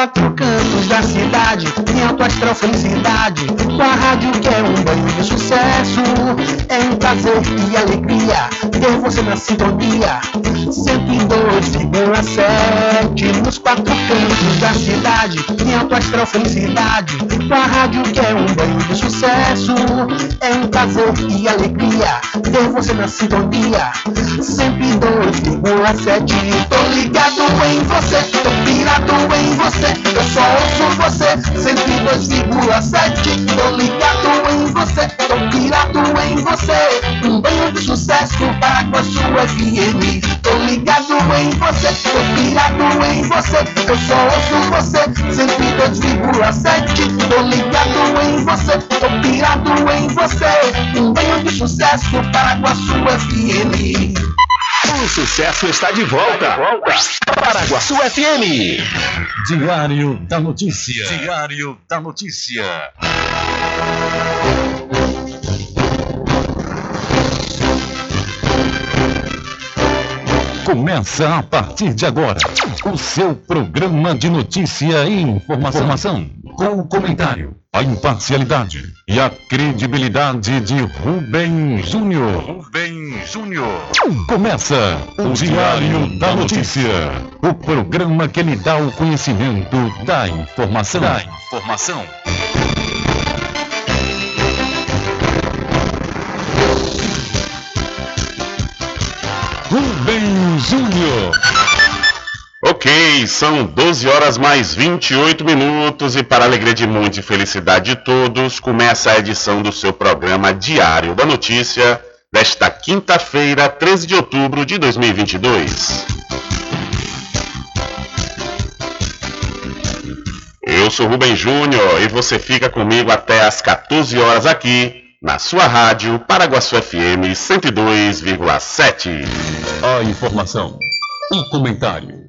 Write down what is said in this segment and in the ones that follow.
quatro cantos da cidade, em alto astral felicidade, com a rádio que é um banho de sucesso. É um prazer e alegria ter você na sintonia, 102,7 nos quatro cantos da cidade, em alto astral felicidade, com a rádio que é um banho de sucesso. É um prazer e alegria ter você na sintonia, 102,7. Tô ligado em você, tô pirado em você, eu só ouço você, 102,7. Tô ligado em você, tô pirado em você, um banho de sucesso para com a sua FM. Tô ligado em você, tô pirado em você, eu só ouço você, 102,7. Tô ligado em você, tô pirado em você, um banho de sucesso para com a sua FM. O sucesso está de volta. Paraguaçu FM. Diário da Notícia. Diário da Notícia. Começa a partir de agora o seu programa de notícia e informação, informação com o comentário, a imparcialidade e a credibilidade de Rubem Júnior. Rubem Júnior. Começa o Diário da Notícia, o programa que lhe dá o conhecimento da informação. Da informação. Rubem Júnior. Ok, são 12 horas mais 28 minutos e para alegria de muitos e felicidade de todos, começa a edição do seu programa Diário da Notícia desta quinta-feira, 13 de outubro de 2022. Eu sou Rubem Júnior e você fica comigo até às 14 horas aqui na sua rádio Paraguaçu FM 102,7. A informação, o comentário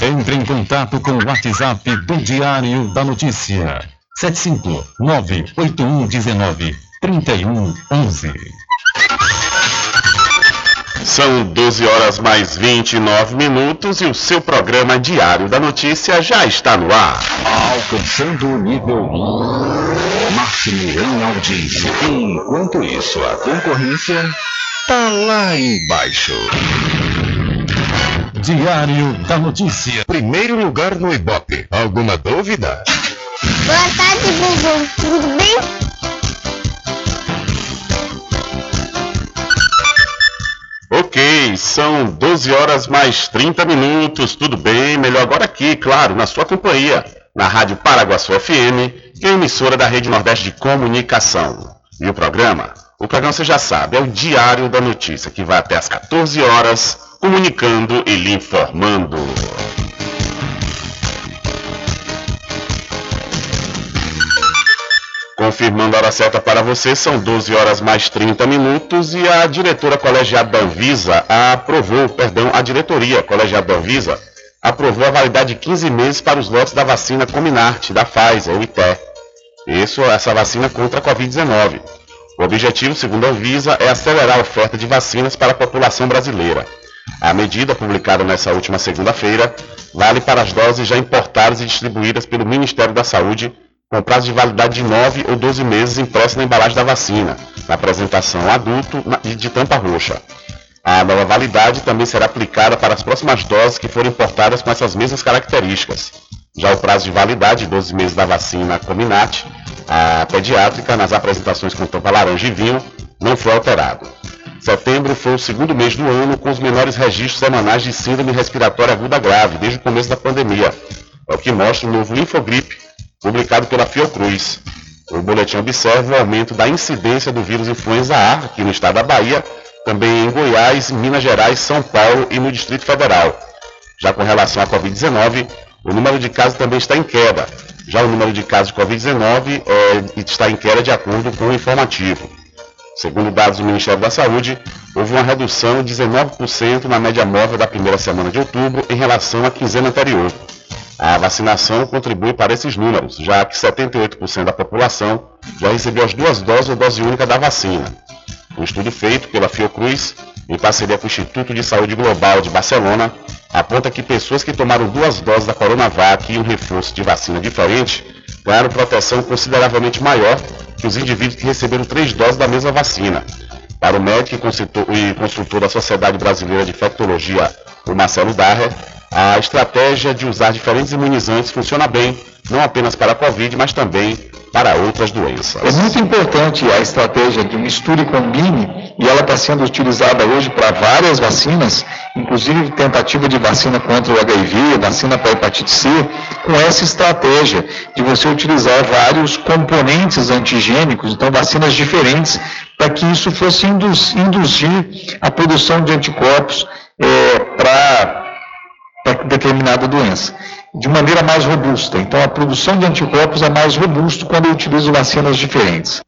Entre em contato com o WhatsApp do Diário da Notícia. 759-8119-3111. São 12 horas mais 29 minutos e o seu programa Diário da Notícia já está no ar. Alcançando o nível máximo em audiência. Enquanto isso, a concorrência tá lá embaixo. Diário da Notícia. Primeiro lugar no Ibope. Alguma dúvida? Boa tarde, Bubu. Tudo bem? Ok, são 12 horas mais 30 minutos. Tudo bem? Melhor agora aqui, claro, na sua companhia, na Rádio Paraguaçu FM, que é emissora da Rede Nordeste de Comunicação. E o programa? O programa você já sabe, é o Diário da Notícia, que vai até às 14 horas, comunicando e lhe informando. Confirmando a hora certa para você, são 12 horas mais 30 minutos e a diretora colegiada da Anvisa aprovou, perdão, a diretoria colegiada da Anvisa aprovou a validade de 15 meses para os lotes da vacina Cominart, da Pfizer, o ITE. Isso, essa vacina contra a Covid-19. O objetivo, segundo a Anvisa, é acelerar a oferta de vacinas para a população brasileira. A medida, publicada nesta última segunda-feira, vale para as doses já importadas e distribuídas pelo Ministério da Saúde, com prazo de validade de 9 ou 12 meses impressa na embalagem da vacina, na apresentação adulto e de tampa roxa. A nova validade também será aplicada para as próximas doses que forem importadas com essas mesmas características. Já o prazo de validade de 12 meses da vacina Cominat, a pediátrica, nas apresentações com tampa laranja e vinho, não foi alterado. Setembro foi o segundo mês do ano com os menores registros semanais de síndrome respiratória aguda grave desde o começo da pandemia. É o que mostra o novo Infogripe, publicado pela Fiocruz. O boletim observa o aumento da incidência do vírus influenza A aqui no estado da Bahia, também em Goiás, Minas Gerais, São Paulo e no Distrito Federal. Já com relação à Covid-19, o número de casos também está em queda. Já o número de casos de Covid-19 é, está em queda de acordo com o informativo. Segundo dados do Ministério da Saúde, houve uma redução de 19% na média móvel da primeira semana de outubro em relação à quinzena anterior. A vacinação contribui para esses números, já que 78% da população já recebeu as duas doses ou dose única da vacina. Um estudo feito pela Fiocruz, em parceria com o Instituto de Saúde Global de Barcelona, aponta que pessoas que tomaram duas doses da Coronavac e um reforço de vacina diferente ganharam proteção consideravelmente maior os indivíduos que receberam três doses da mesma vacina. Para o médico e consultor da Sociedade Brasileira de Infectologia, o Marcelo Darrer, a estratégia de usar diferentes imunizantes funciona bem, não apenas para a Covid, mas também para outras doenças. É muito importante a estratégia de mistura e combine, e ela está sendo utilizada hoje para várias vacinas, inclusive tentativa de vacina contra o HIV, vacina para hepatite C, com essa estratégia de você utilizar vários componentes antigênicos, então vacinas diferentes, para que isso fosse induzir a produção de anticorpos é, para determinada doença de maneira mais robusta. Então, a produção de anticorpos é mais robusta quando eu utilizo vacinas diferentes.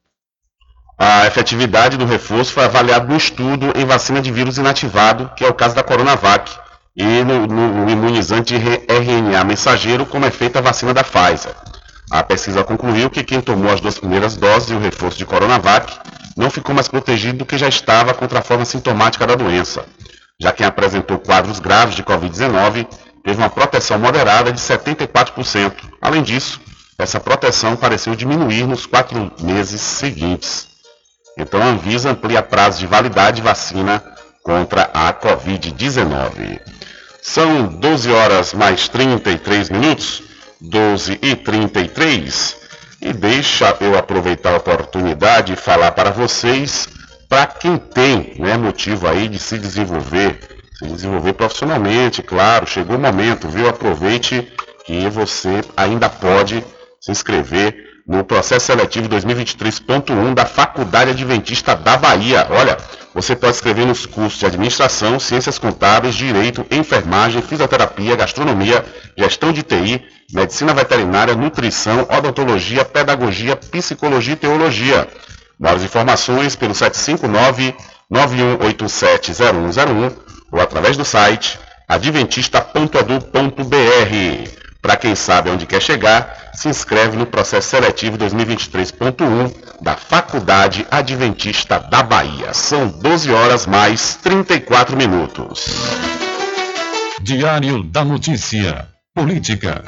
A efetividade do reforço foi avaliada no estudo em vacina de vírus inativado, que é o caso da Coronavac, e no, no imunizante RNA mensageiro, como é feita a vacina da Pfizer. A pesquisa concluiu que quem tomou as duas primeiras doses e o reforço de Coronavac não ficou mais protegido do que já estava contra a forma sintomática da doença. Já quem apresentou quadros graves de Covid-19 teve uma proteção moderada de 74%. Além disso, essa proteção pareceu diminuir nos quatro meses seguintes. Então a Anvisa amplia prazo de validade de vacina contra a Covid-19. São 12 horas mais 33 minutos, 12 e 33, e deixa eu aproveitar a oportunidade e falar para vocês, para quem tem né, motivo aí de se desenvolver se desenvolver profissionalmente, claro, chegou o momento, viu? Aproveite que você ainda pode se inscrever no processo seletivo 2023.1 da Faculdade Adventista da Bahia. Olha, você pode escrever nos cursos de Administração, Ciências Contábeis, Direito, Enfermagem, Fisioterapia, Gastronomia, Gestão de TI, Medicina Veterinária, Nutrição, Odontologia, Pedagogia, Psicologia e Teologia. Mais informações pelo 759 91870101 ou através do site adventista.edu.br. Para quem sabe onde quer chegar, se inscreve no processo seletivo 2023.1 da Faculdade Adventista da Bahia. São 12 horas mais 34 minutos. Diário da Notícia. Política.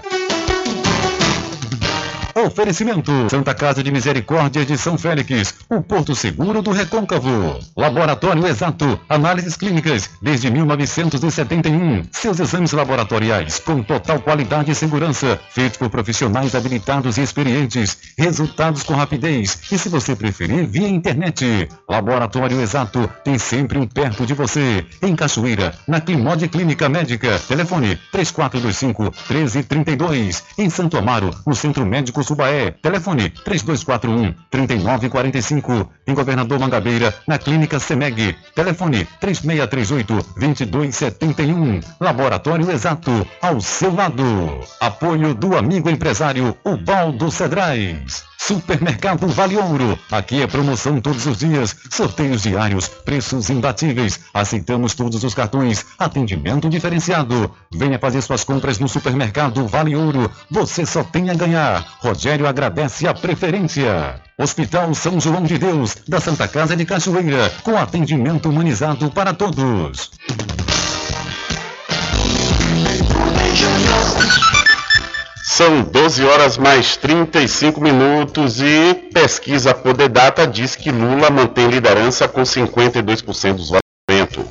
Oferecimento: Santa Casa de Misericórdia de São Félix, o Porto Seguro do Recôncavo. Laboratório Exato, análises clínicas desde 1971. Seus exames laboratoriais com total qualidade e segurança, feitos por profissionais habilitados e experientes. Resultados com rapidez e, se você preferir, via internet. Laboratório Exato tem sempre um perto de você. Em Cachoeira, na Climode Clínica Médica. Telefone 3425 1332. Em Santo Amaro, no Centro Médico Subaé. Telefone 3241 3945. Em Governador Mangabeira, na Clínica Semeg. Telefone 3638 2271. Laboratório Exato, ao seu lado. Apoio do amigo empresário Ubaldo Cedrais. Supermercado Vale Ouro. Aqui é promoção todos os dias, sorteios diários, preços imbatíveis. Aceitamos todos os cartões, atendimento diferenciado. Venha fazer suas compras no Supermercado Vale Ouro. Você só tem a ganhar. Rogério agradece a preferência. Hospital São João de Deus, da Santa Casa de Cachoeira, com atendimento humanizado para todos. São 12 horas mais 35 minutos e pesquisa Poder Data diz que Lula mantém liderança com 52% dos votos.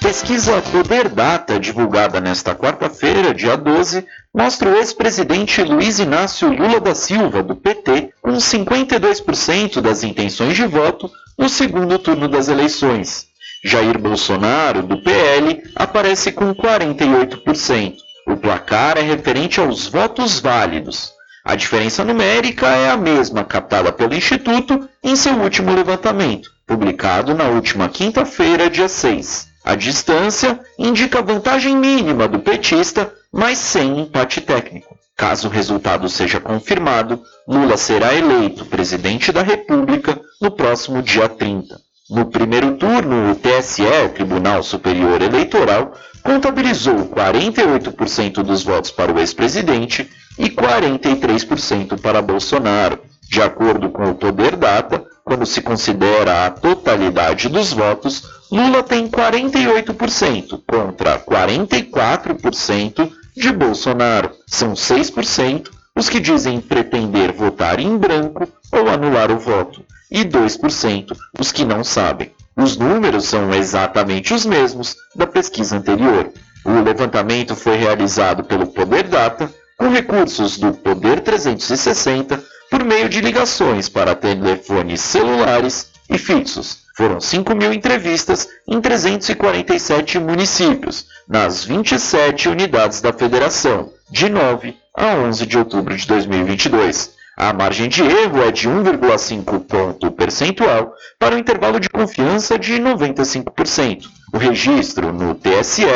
Pesquisa Poder Data, divulgada nesta quarta-feira, dia 12, mostra o ex-presidente Luiz Inácio Lula da Silva, do PT, com 52% das intenções de voto no segundo turno das eleições. Jair Bolsonaro, do PL, aparece com 48%. O placar é referente aos votos válidos. A diferença numérica é a mesma captada pelo Instituto em seu último levantamento, publicado na última quinta-feira, dia 6. A distância indica a vantagem mínima do petista mas sem empate técnico. Caso o resultado seja confirmado, Lula será eleito presidente da República no próximo dia 30. No primeiro turno, o TSE, Tribunal Superior Eleitoral, contabilizou 48% dos votos para o ex-presidente e 43% para Bolsonaro. De acordo com o Poder Data, quando se considera a totalidade dos votos, Lula tem 48% contra 44% de Bolsonaro. São 6% os que dizem pretender votar em branco ou anular o voto, e 2% os que não sabem. Os números são exatamente os mesmos da pesquisa anterior. O levantamento foi realizado pelo Poder Data com recursos do Poder 360 por meio de ligações para telefones celulares e fixos. Foram 5 mil entrevistas em 347 municípios, nas 27 unidades da federação, de 9 a 11 de outubro de 2022. A margem de erro é de 1,5 ponto percentual para o intervalo de confiança de 95%. O registro no TSE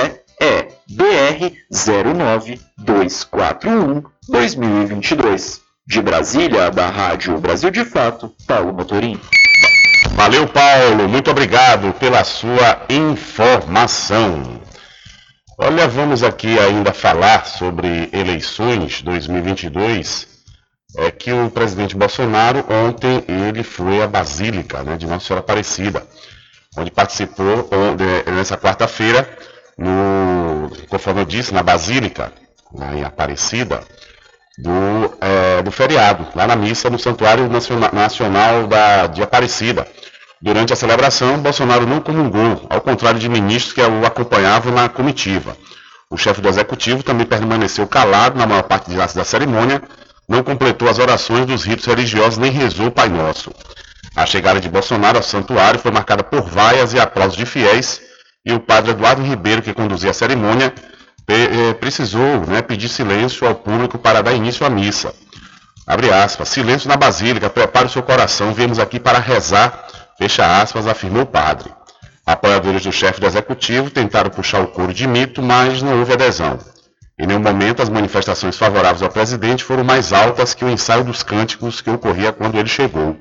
é BR 09241 2022. De Brasília, da Rádio Brasil de Fato, Paulo Motorim. Valeu, Paulo. Muito obrigado pela sua informação. Olha, vamos aqui ainda falar sobre eleições 2022. É que o presidente Bolsonaro ontem ele foi à Basílica né, de Nossa Senhora Aparecida, onde participou onde, nessa quarta-feira, conforme eu disse, na Basílica, lá em Aparecida, do, é, do feriado, lá na missa no Santuário Nacional, Nacional da, de Aparecida. Durante a celebração, Bolsonaro não comungou, ao contrário de ministros que o acompanhavam na comitiva. O chefe do executivo também permaneceu calado na maior parte da cerimônia, não completou as orações dos ritos religiosos nem rezou o Pai Nosso. A chegada de Bolsonaro ao santuário foi marcada por vaias e aplausos de fiéis, e o padre Eduardo Ribeiro, que conduzia a cerimônia, eh, precisou né, pedir silêncio ao público para dar início à missa. Abre aspas, silêncio na basílica, prepare o seu coração, viemos aqui para rezar, fecha aspas, afirmou o padre. Apoiadores do chefe do executivo tentaram puxar o couro de mito, mas não houve adesão. Em nenhum momento as manifestações favoráveis ao presidente foram mais altas que o ensaio dos cânticos que ocorria quando ele chegou.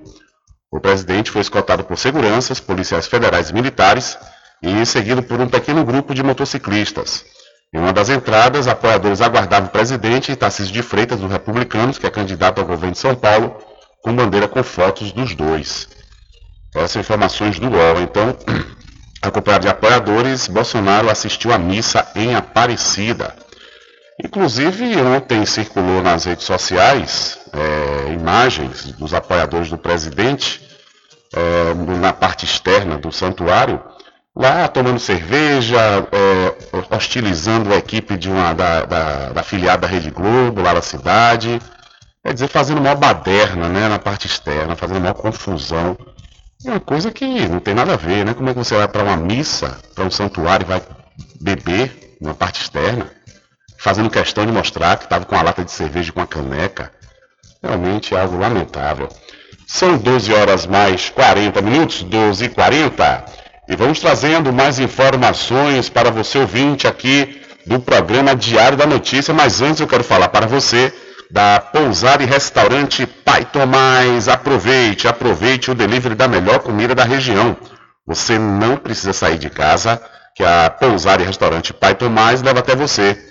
O presidente foi escoltado por seguranças, policiais federais e militares e seguido por um pequeno grupo de motociclistas. Em uma das entradas, apoiadores aguardavam o presidente Tarcísio de Freitas, do Republicanos, que é candidato ao governo de São Paulo, com bandeira com fotos dos dois. Essas informações do UOL. Então, acompanhado de apoiadores, Bolsonaro assistiu à missa em Aparecida. Inclusive, ontem circulou nas redes sociais é, imagens dos apoiadores do presidente é, na parte externa do santuário, lá tomando cerveja, é, hostilizando a equipe de uma, da, da, da filiada Rede Globo, lá na cidade. Quer dizer, fazendo uma baderna né, na parte externa, fazendo uma confusão. É uma coisa que não tem nada a ver, né? Como é que você vai para uma missa, para um santuário e vai beber na parte externa, fazendo questão de mostrar que estava com a lata de cerveja com a caneca? Realmente é algo lamentável. São 12 horas mais 40 minutos, 12 e 40. E vamos trazendo mais informações para você ouvinte aqui do programa Diário da Notícia. Mas antes eu quero falar para você da Pousada e Restaurante Pai Tomás. Aproveite, aproveite o delivery da melhor comida da região. Você não precisa sair de casa, que a Pousada e Restaurante Pai Tomás leva até você.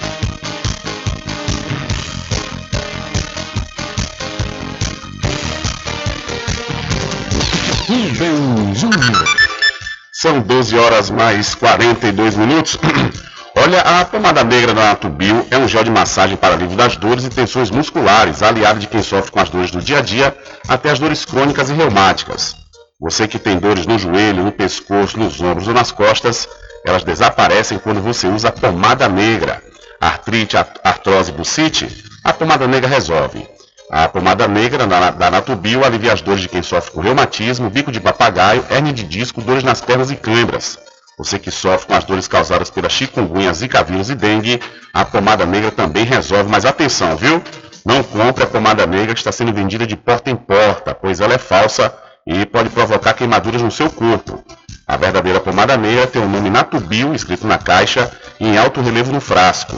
Rubem Júnior. São 12 horas mais 42 minutos. Olha, a pomada negra da Natubio é um gel de massagem para alívio das dores e tensões musculares, aliado de quem sofre com as dores do dia a dia até as dores crônicas e reumáticas. Você que tem dores no joelho, no pescoço, nos ombros ou nas costas, elas desaparecem quando você usa a pomada negra. Artrite, artrose, bucite, a pomada negra resolve. A pomada negra da Natubio alivia as dores de quem sofre com reumatismo, bico de papagaio, hernia de disco, dores nas pernas e câimbras. Você que sofre com as dores causadas pela chikungunya, zika vírus e dengue, a pomada negra também resolve. Mas atenção, viu? Não compre a pomada negra que está sendo vendida de porta em porta, pois ela é falsa e pode provocar queimaduras no seu corpo. A verdadeira pomada negra tem o nome Natubio escrito na caixa e em alto relevo no frasco.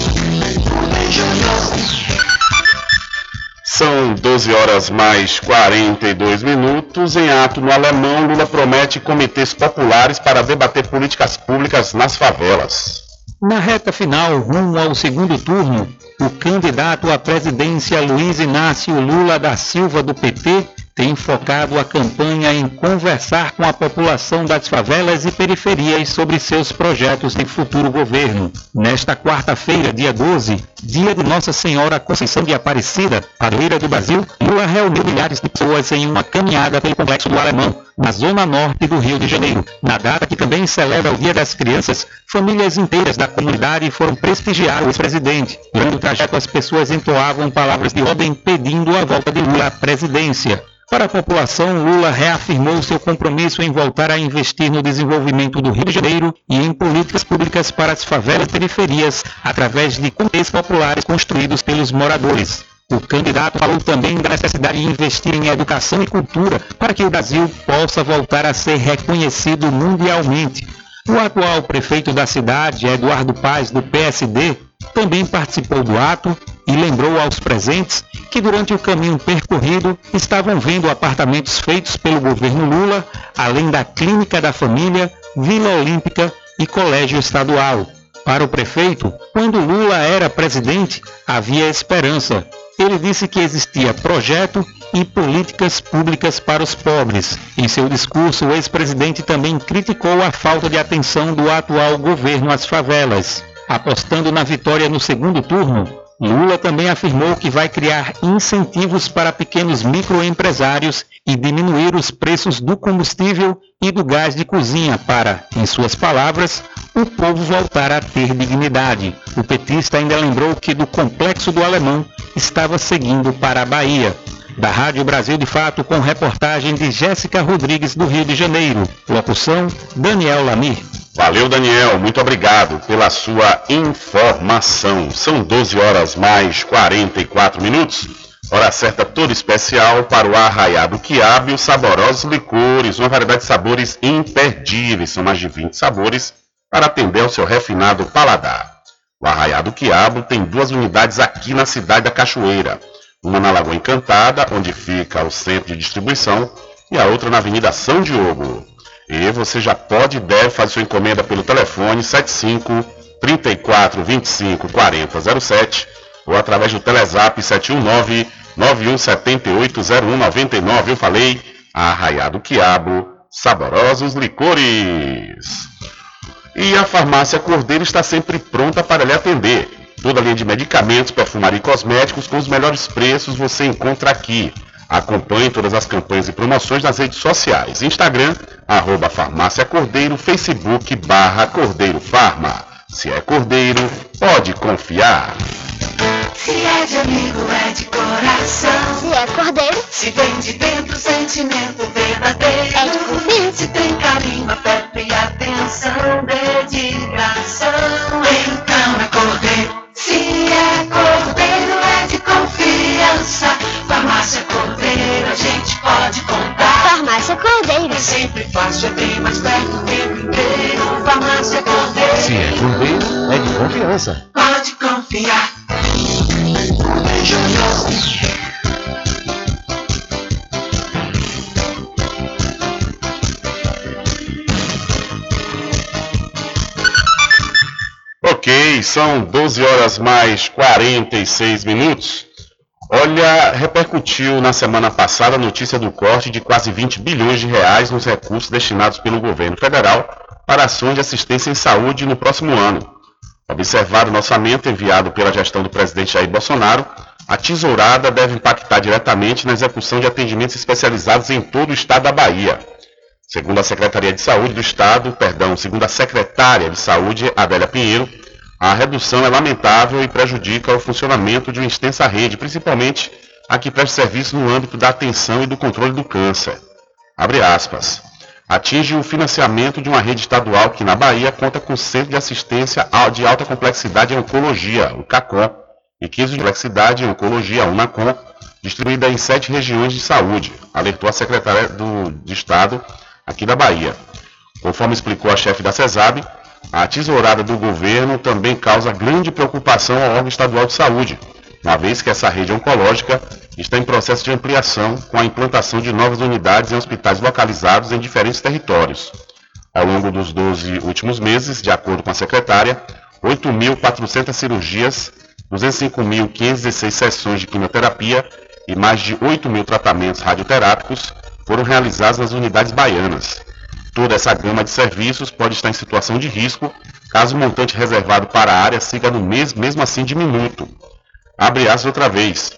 São 12 horas mais 42 minutos. Em ato no Alemão, Lula promete comitês populares para debater políticas públicas nas favelas. Na reta final, rumo ao segundo turno, o candidato à presidência Luiz Inácio Lula da Silva do PT tem focado a campanha em conversar com a população das favelas e periferias sobre seus projetos de futuro governo. Nesta quarta-feira, dia 12, dia de Nossa Senhora Conceição de Aparecida, padroeira do Brasil, Lula reuniu milhares de pessoas em uma caminhada pelo Complexo do Alemão, na zona norte do Rio de Janeiro. Na data que também celebra o Dia das Crianças, famílias inteiras da comunidade foram prestigiar o ex-presidente. Durante o trajeto, as pessoas entoavam palavras de ordem pedindo a volta de Lula à presidência. Para a população, Lula reafirmou seu compromisso em voltar a investir no desenvolvimento do Rio de Janeiro e em políticas públicas para as favelas e periferias, através de comitês populares construídos pelos moradores. O candidato falou também da necessidade de investir em educação e cultura para que o Brasil possa voltar a ser reconhecido mundialmente. O atual prefeito da cidade, Eduardo Paz, do PSD, também participou do ato e lembrou aos presentes que durante o caminho percorrido estavam vendo apartamentos feitos pelo governo Lula, além da Clínica da Família, Vila Olímpica e Colégio Estadual. Para o prefeito, quando Lula era presidente, havia esperança. Ele disse que existia projeto e políticas públicas para os pobres. Em seu discurso, o ex-presidente também criticou a falta de atenção do atual governo às favelas. Apostando na vitória no segundo turno, Lula também afirmou que vai criar incentivos para pequenos microempresários e diminuir os preços do combustível e do gás de cozinha para, em suas palavras, o povo voltar a ter dignidade. O petista ainda lembrou que do complexo do Alemão estava seguindo para a Bahia. Da Rádio Brasil de Fato, com reportagem de Jéssica Rodrigues, do Rio de Janeiro. Locução: Daniel Lamir. Valeu, Daniel. Muito obrigado pela sua informação. São 12 horas mais 44 minutos. Hora certa toda especial para o arraiado quiabo e os saborosos licores, uma variedade de sabores imperdíveis. São mais de 20 sabores para atender ao seu refinado paladar. O arraiado quiabo tem duas unidades aqui na cidade da Cachoeira. Uma na Lagoa Encantada, onde fica o centro de distribuição, e a outra na Avenida São Diogo. E você já pode e deve fazer sua encomenda pelo telefone 75 34 25 40 07 ou através do Telezap 719 9178 0199. Eu falei, Arraiado Quiabo, saborosos licores. E a farmácia Cordeiro está sempre pronta para lhe atender. Toda a linha de medicamentos, perfumaria e cosméticos com os melhores preços você encontra aqui. Acompanhe todas as campanhas e promoções nas redes sociais. Instagram, arroba Farmácia Cordeiro, Facebook, barra Cordeiro Farma. Se é Cordeiro, pode confiar. Se é de amigo, é de coração. Se é cordeiro, Se vem de dentro, sentimento verdadeiro. É de confiança. Se tem carinho, afeto e atenção, dedicação. Então é cordeiro. Se é cordeiro, a gente pode contar. farmácia cordeiro. É sempre fácil, é bem mais perto o tempo inteiro. Farmácia Cordeiro. Se é cordeiro, é de confiança. Pode confiar. Ok, são 12 horas mais 46 minutos. Olha, repercutiu na semana passada a notícia do corte de quase 20 bilhões de reais nos recursos destinados pelo governo federal para ações de assistência em saúde no próximo ano. Observado o orçamento enviado pela gestão do presidente Jair Bolsonaro, a tesourada deve impactar diretamente na execução de atendimentos especializados em todo o estado da Bahia. Segundo a Secretaria de Saúde do Estado, perdão, segundo a secretária de Saúde, Adélia Pinheiro, a redução é lamentável e prejudica o funcionamento de uma extensa rede, principalmente a que presta serviço no âmbito da atenção e do controle do câncer. Abre aspas. Atinge o financiamento de uma rede estadual que na Bahia conta com Centro de Assistência de Alta Complexidade em Oncologia, o CACOM, e 15 de complexidade em Oncologia, UNACOM, distribuída em sete regiões de saúde, alertou a secretária do, de Estado aqui da Bahia. Conforme explicou a chefe da CESAB, a tesourada do governo também causa grande preocupação ao órgão estadual de saúde, uma vez que essa rede oncológica está em processo de ampliação com a implantação de novas unidades em hospitais localizados em diferentes territórios. Ao longo dos 12 últimos meses, de acordo com a secretária, 8.400 cirurgias, 205.516 sessões de quimioterapia e mais de 8 mil tratamentos radioterápicos foram realizados nas unidades baianas. Toda essa gama de serviços pode estar em situação de risco caso o montante reservado para a área siga no mês, mesmo assim diminuto. Abre aspas outra vez.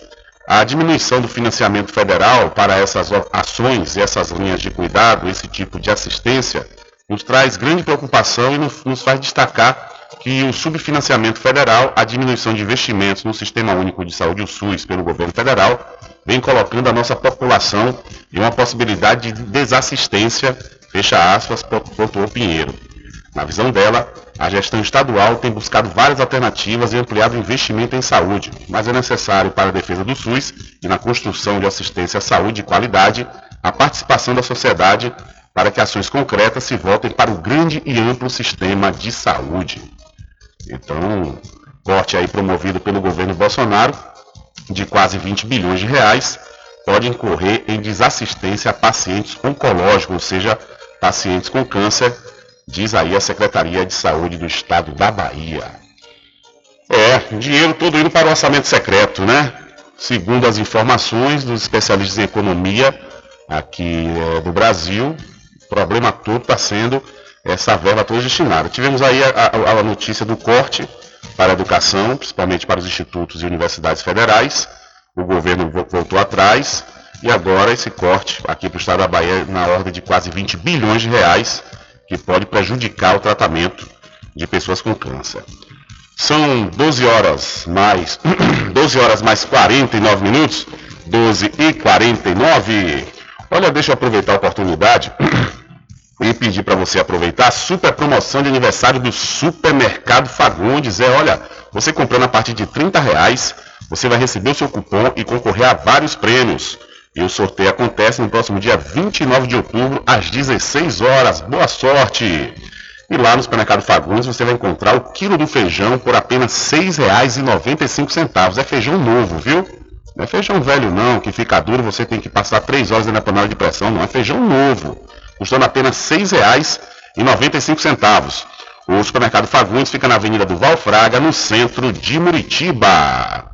A diminuição do financiamento federal para essas ações e essas linhas de cuidado, esse tipo de assistência, nos traz grande preocupação e nos faz destacar que o subfinanciamento federal, a diminuição de investimentos no Sistema Único de Saúde, o SUS, pelo governo federal, vem colocando a nossa população em uma possibilidade de desassistência Fecha aspas, pontuou Pinheiro. Na visão dela, a gestão estadual tem buscado várias alternativas e ampliado o investimento em saúde, mas é necessário para a defesa do SUS e na construção de assistência à saúde de qualidade a participação da sociedade para que ações concretas se voltem para o grande e amplo sistema de saúde. Então, corte aí promovido pelo governo Bolsonaro de quase 20 bilhões de reais pode incorrer em desassistência a pacientes oncológicos, ou seja, pacientes com câncer, diz aí a Secretaria de Saúde do Estado da Bahia. É, dinheiro todo indo para o orçamento secreto, né? Segundo as informações dos especialistas em economia aqui é, do Brasil, o problema todo está sendo essa verba toda destinada. Tivemos aí a, a, a notícia do corte para a educação, principalmente para os institutos e universidades federais. O governo voltou atrás e agora esse corte aqui para o estado da Bahia na ordem de quase 20 bilhões de reais, que pode prejudicar o tratamento de pessoas com câncer. São 12 horas mais 12 horas mais 49 minutos, 12 e 49. Olha, deixa eu aproveitar a oportunidade e pedir para você aproveitar a super promoção de aniversário do Supermercado Fagundes. É, olha, você comprando a partir de 30 reais, você vai receber o seu cupom e concorrer a vários prêmios. E o sorteio acontece no próximo dia 29 de outubro, às 16 horas. Boa sorte! E lá no supermercado Fagundes você vai encontrar o quilo do feijão por apenas R$ 6,95. É feijão novo, viu? Não é feijão velho não, que fica duro você tem que passar 3 horas na panela de pressão, não. É feijão novo, custando apenas R$ 6,95. O supermercado Fagundes fica na Avenida do Valfraga, no centro de Muritiba.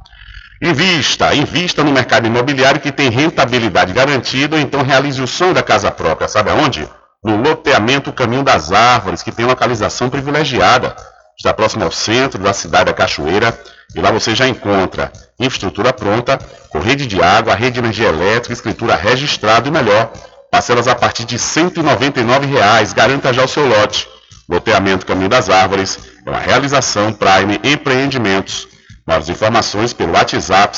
Invista, invista no mercado imobiliário que tem rentabilidade garantida, então realize o sonho da casa própria. Sabe aonde? No loteamento Caminho das Árvores, que tem localização privilegiada. Está próximo ao centro da cidade da Cachoeira e lá você já encontra infraestrutura pronta, com rede de água, rede de energia elétrica, escritura registrada e melhor, parcelas a partir de 199 reais. Garanta já o seu lote. Loteamento Caminho das Árvores é uma realização Prime Empreendimentos. Mais informações pelo WhatsApp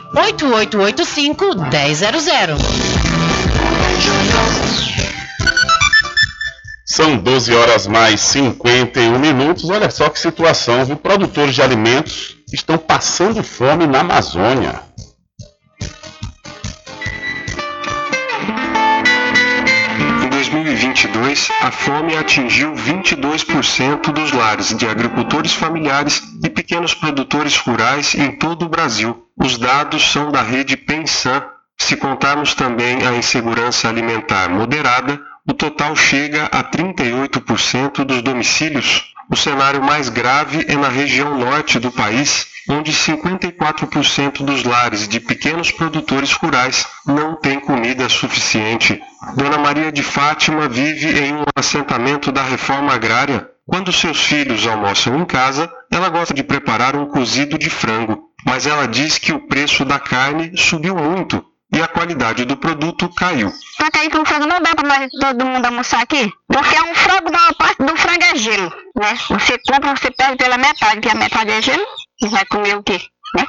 98885 1000. São 12 horas mais 51 minutos. Olha só que situação, viu? Produtores de alimentos estão passando fome na Amazônia. Em 2022, a fome atingiu 22% dos lares de agricultores familiares e pequenos produtores rurais em todo o Brasil. Os dados são da rede Pensan. Se contarmos também a insegurança alimentar moderada, o total chega a 38% dos domicílios. O cenário mais grave é na região norte do país, onde 54% dos lares de pequenos produtores rurais não têm comida suficiente. Dona Maria de Fátima vive em um assentamento da reforma agrária. Quando seus filhos almoçam em casa, ela gosta de preparar um cozido de frango, mas ela diz que o preço da carne subiu muito e a qualidade do produto caiu. Só que aí com frango não dá nós todo mundo almoçar aqui. Porque é um frango, uma parte do frango é gelo, né? Você compra, você pega pela metade, que a metade é gelo, e vai comer o quê, né?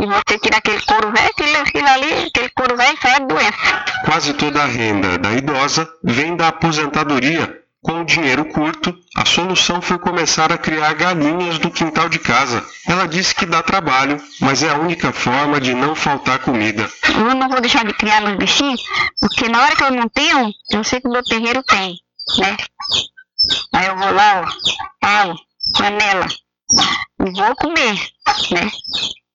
E você tira aquele couro velho, aquilo, aquilo ali, aquele couro velho, isso é doença. Quase toda a renda da idosa vem da aposentadoria. Com o dinheiro curto, a solução foi começar a criar galinhas no quintal de casa. Ela disse que dá trabalho, mas é a única forma de não faltar comida. Eu não vou deixar de criar meus bichinhos, porque na hora que eu não tenho, eu sei que o meu terreiro tem, né? Aí eu vou lá, ó, pau, panela, e vou comer, né?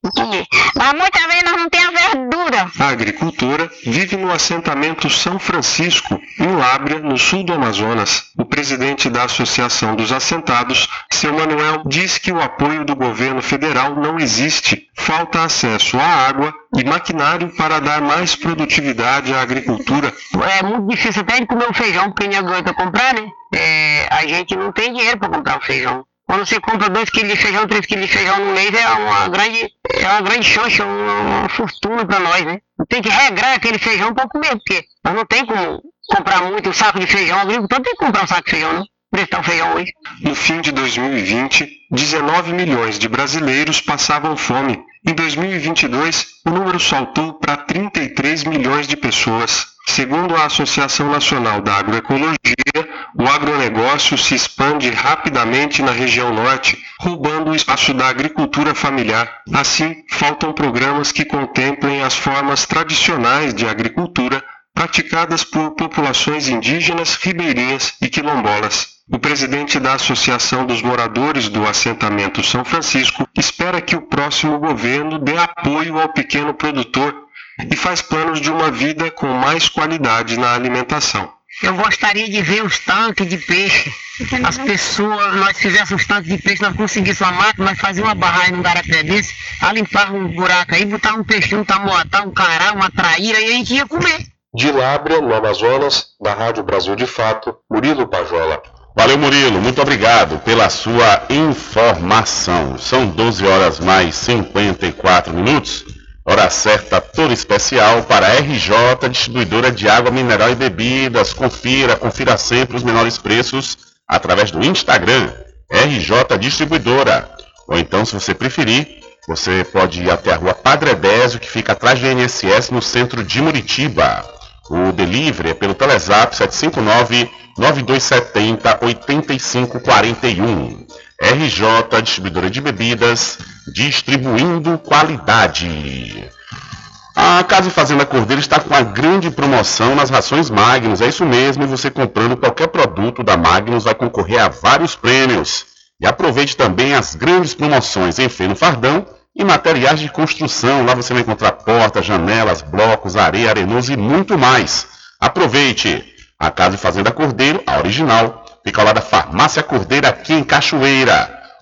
Comer. Mas muitas vezes nós não temos a verdura. A agricultora vive no assentamento São Francisco, em Lábrea, no sul do Amazonas. O presidente da Associação dos Assentados, seu Manuel, diz que o apoio do governo federal não existe. Falta acesso à água e maquinário para dar mais produtividade à agricultura. É muito difícil até de comer o feijão, porque ninguém aguenta comprar, né? É, a gente não tem dinheiro para comprar o feijão. Quando você compra 2 kg de feijão, 3 kg de feijão no mês, é uma grande, é uma grande chancha, uma, uma fortuna para nós, né? Tem que regrar aquele feijão para comer, porque nós não tem como comprar muito um saco de feijão. O tem que comprar um saco de feijão, né? Prestar o feijão hoje. No fim de 2020, 19 milhões de brasileiros passavam fome. Em 2022, o número saltou para 33 milhões de pessoas. Segundo a Associação Nacional da Agroecologia, o agronegócio se expande rapidamente na região norte, roubando o espaço da agricultura familiar. Assim, faltam programas que contemplem as formas tradicionais de agricultura praticadas por populações indígenas, ribeirinhas e quilombolas. O presidente da Associação dos Moradores do Assentamento São Francisco espera que o próximo governo dê apoio ao pequeno produtor e faz planos de uma vida com mais qualidade na alimentação. Eu gostaria de ver os tanques de peixe. As pessoas, nós fizéssemos tanques de peixe, nós conseguíssemos uma máquina, nós fazíamos uma barragem num garapé desse, a limpar um buraco aí, botar um peixinho, um tamoatá, um cará, uma traíra, e a gente ia comer. De Lábrea, no Amazonas, da Rádio Brasil de Fato, Murilo Pajola. Valeu, Murilo. Muito obrigado pela sua informação. São 12 horas mais 54 minutos. Hora certa toda especial para a RJ, distribuidora de água mineral e bebidas. Confira, confira sempre os menores preços através do Instagram, RJ Distribuidora. Ou então, se você preferir, você pode ir até a rua Padre Désio, que fica atrás do INSS, no centro de Muritiba. O delivery é pelo Telezap 759-9270-8541. RJ, distribuidora de bebidas, distribuindo qualidade. A Casa e Fazenda Cordeiro está com uma grande promoção nas rações Magnus. É isso mesmo, você comprando qualquer produto da Magnus vai concorrer a vários prêmios. E aproveite também as grandes promoções em feno fardão e materiais de construção. Lá você vai encontrar portas, janelas, blocos, areia, arenoso e muito mais. Aproveite! A Casa e Fazenda Cordeiro, a original, fica ao lado da Farmácia Cordeiro aqui em Cachoeira.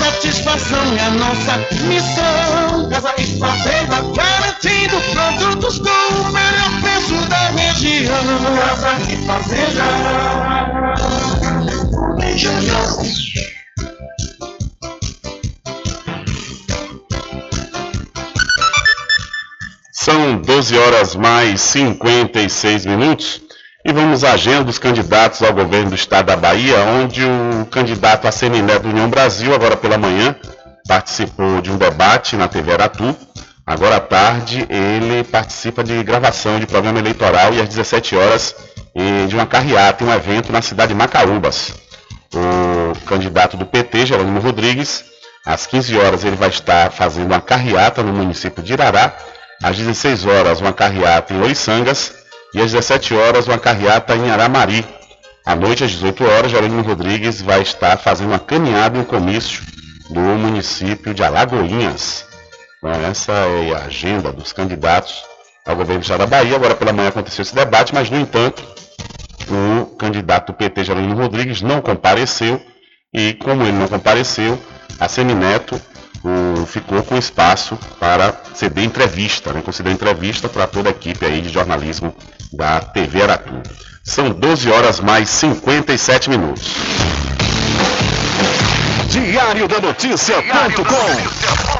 satisfação é a nossa missão. Casa e fazenda garantindo produtos com o melhor preço da região. Casa e fazenda. São 12 horas mais 56 minutos e vamos à agenda dos candidatos ao governo do estado da Bahia, onde o candidato a semineto do União Brasil, agora pela manhã, participou de um debate na TV Aratu. Agora à tarde, ele participa de gravação de programa eleitoral e às 17 horas de uma carreata, um evento na cidade de Macaúbas. O candidato do PT, Jerônimo Rodrigues, às 15 horas ele vai estar fazendo uma carreata no município de Irará, às 16 horas uma carreata em Oiçangas e às 17 horas uma carreata em Aramari. À noite, às 18 horas, Jerônimo Rodrigues vai estar fazendo uma caminhada em um comício do município de Alagoinhas. Então, essa é a agenda dos candidatos ao governo do Estado da Bahia. Agora pela manhã aconteceu esse debate, mas no entanto, o candidato PT, Jerônimo Rodrigues, não compareceu e como ele não compareceu, a Semineto o, ficou com espaço para ceder entrevista, né, conceder entrevista para toda a equipe aí de jornalismo da TV Aratu. São 12 horas mais 57 minutos. Diário da Notícia.com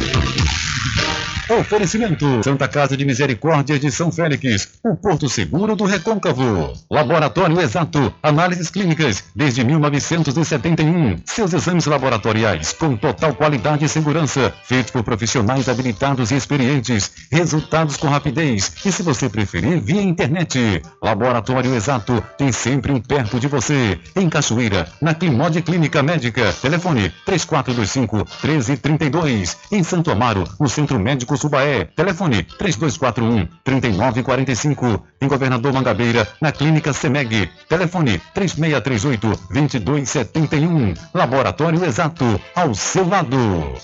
Oferecimento: Santa Casa de Misericórdia de São Félix, o Porto Seguro do Recôncavo. Laboratório Exato, análises clínicas desde 1971. Seus exames laboratoriais com total qualidade e segurança, feitos por profissionais habilitados e experientes. Resultados com rapidez e, se você preferir, via internet. Laboratório Exato tem sempre um perto de você. Em Cachoeira, na Climode Clínica Médica. Telefone 3425 1332. Em Santo Amaro, no Centro Médico Subaé. Telefone 3241 3945. Em Governador Mangabeira, na Clínica Semeg. Telefone 3638 2271. Laboratório Exato, ao seu lado.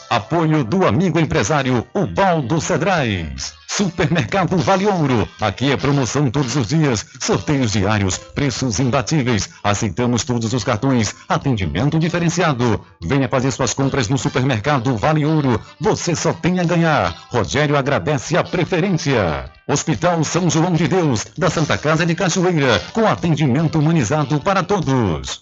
Apoio do amigo empresário Ubaldo Cedrais. Supermercado Vale Ouro. Aqui é promoção todos os dias, sorteios diários, preços imbatíveis. Aceitamos todos os cartões, atendimento diferenciado. Venha fazer suas compras no Supermercado Vale Ouro. Você só tem a ganhar. Rogério agradece a preferência. Hospital São João de Deus, da Santa Casa de Cachoeira, com atendimento humanizado para todos.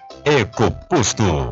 Ecoposto.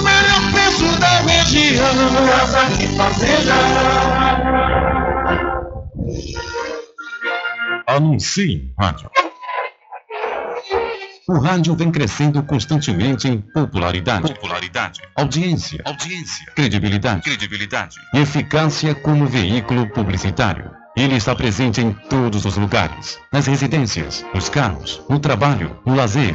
com o melhor preço da região. Casa e Fazenda. Anuncie rádio. O rádio vem crescendo constantemente em popularidade, Popularidade. audiência, Audiência. credibilidade Credibilidade. e eficácia como veículo publicitário. Ele está presente em todos os lugares, nas residências, nos carros, no trabalho, no lazer.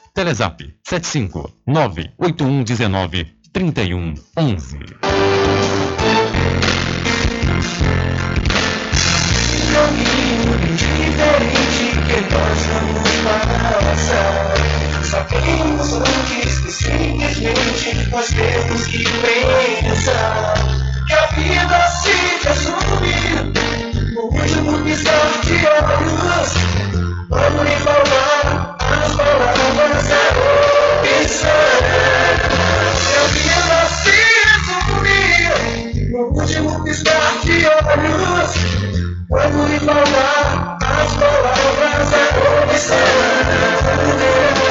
Telezap 75 98119 3111. caminho diferente que nós vamos antes que simplesmente nós temos que pensar que a vida se no último piscar de olhos. Quando lhe falar as palavras é opção. Que a vida se resume no último piscar de olhos. Quando lhe falar as palavras é opção.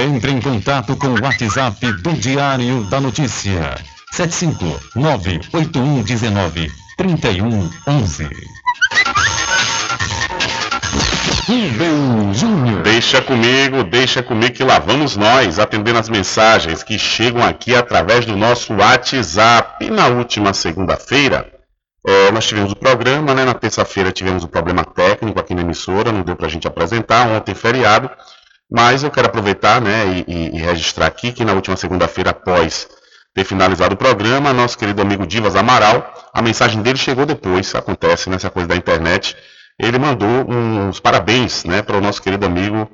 Entre em contato com o WhatsApp do Diário da Notícia. 759-8119-3111. Rubem Júnior. Deixa comigo, deixa comigo que lá vamos nós, atendendo as mensagens que chegam aqui através do nosso WhatsApp. E na última segunda-feira, eh, nós tivemos o programa, né? Na terça-feira tivemos o problema técnico aqui na emissora, não deu pra gente apresentar, ontem feriado. Mas eu quero aproveitar né, e, e- registrar aqui que na última segunda-feira, após ter finalizado o programa, nosso querido amigo Divas Amaral, a mensagem dele chegou depois, acontece nessa coisa da internet. Ele mandou uns parabéns né, para o nosso querido amigo,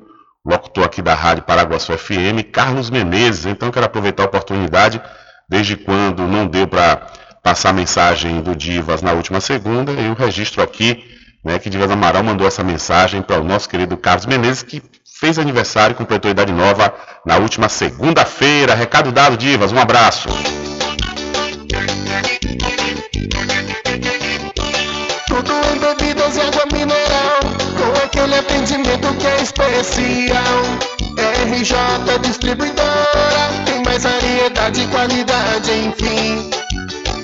locutor aqui da Rádio Paraguaçu FM, Carlos Menezes. Então eu quero aproveitar a oportunidade, desde quando não deu para passar a mensagem do Divas na última segunda, eu registro aqui né, que Divas Amaral mandou essa mensagem para o nosso querido Carlos Menezes, que fez aniversário completou idade nova na última segunda-feira. Recado dado, Divas, um abraço. Tudo em bebidas e água mineral, com aquele atendimento que é especial. RJ Distribuidora, tem mais variedade e qualidade, enfim.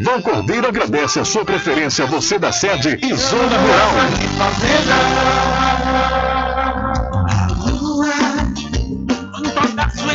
Vão Cordeiro agradece a sua preferência, você da sede e Zona Rural.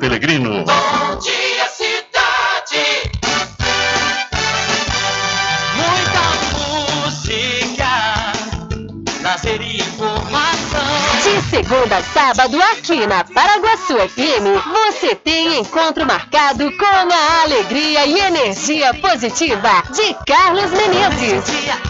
Pelegrino. Bom dia, cidade. Muita música, e informação. De segunda a sábado, aqui na Paraguaçu FM, você tem encontro marcado com a alegria e energia positiva de Carlos Menezes.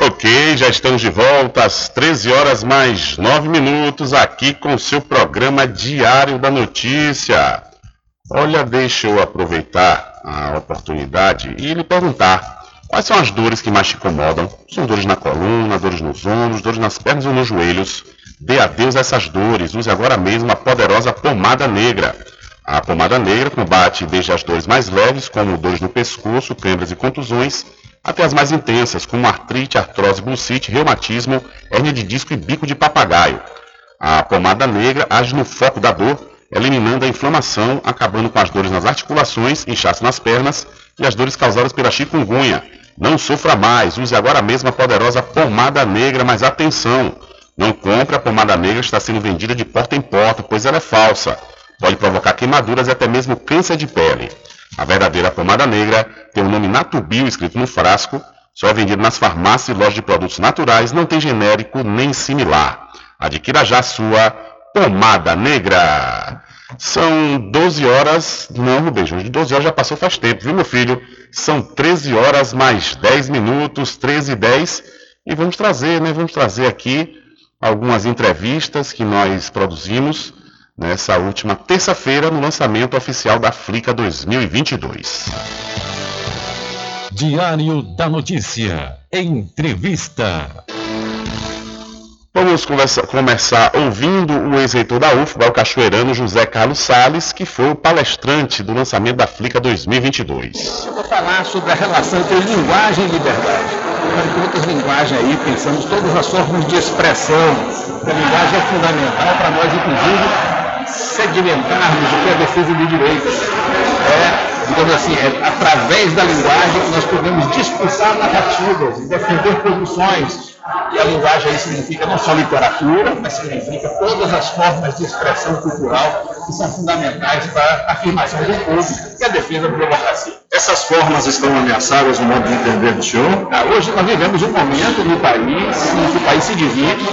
Ok, já estamos de volta às 13 horas mais 9 minutos aqui com seu programa Diário da Notícia. Olha, deixa eu aproveitar a oportunidade e lhe perguntar quais são as dores que mais te incomodam. São dores na coluna, dores nos ombros, dores nas pernas ou nos joelhos. Dê adeus a essas dores. Use agora mesmo a poderosa pomada negra. A pomada negra combate desde as dores mais leves, como dores no pescoço, câimbras e contusões, até as mais intensas, como artrite, artrose, bursite, reumatismo, hérnia de disco e bico de papagaio. A pomada negra age no foco da dor, eliminando a inflamação, acabando com as dores nas articulações, inchaço nas pernas e as dores causadas pela chikungunya. Não sofra mais, use agora mesmo a poderosa pomada negra, mas atenção! Não compre a pomada negra está sendo vendida de porta em porta, pois ela é falsa. Pode provocar queimaduras e até mesmo câncer de pele. A verdadeira pomada negra tem o nome Natubio escrito no frasco, só é vendido nas farmácias e lojas de produtos naturais, não tem genérico nem similar. Adquira já sua pomada negra. São 12 horas, não, Rubens, de 12 horas já passou faz tempo, viu meu filho? São 13 horas mais 10 minutos, 13 e 10, e vamos trazer, né, vamos trazer aqui algumas entrevistas que nós produzimos nessa última terça-feira no lançamento oficial da Flica 2022. Diário da Notícia. Entrevista. Vamos conversa- começar ouvindo o ex-reitor da UFBA, o cachoeirano José Carlos Sales, que foi o palestrante do lançamento da Flica 2022. Eu vou falar sobre a relação entre linguagem e liberdade. Em outras linguagens aí, pensamos todas as formas de expressão. A linguagem é fundamental para nós, inclusive, segmentarmos o que é defesa de direitos. É, digamos assim, é através da linguagem que nós podemos disputar narrativas e defender posições. E a linguagem aí significa não só literatura, mas significa todas as formas de expressão cultural que são fundamentais para a afirmação do povo e a defesa da democracia. Essas formas estão ameaçadas no modo de entender do senhor? Ah, hoje nós vivemos um momento no país em que o país se divide.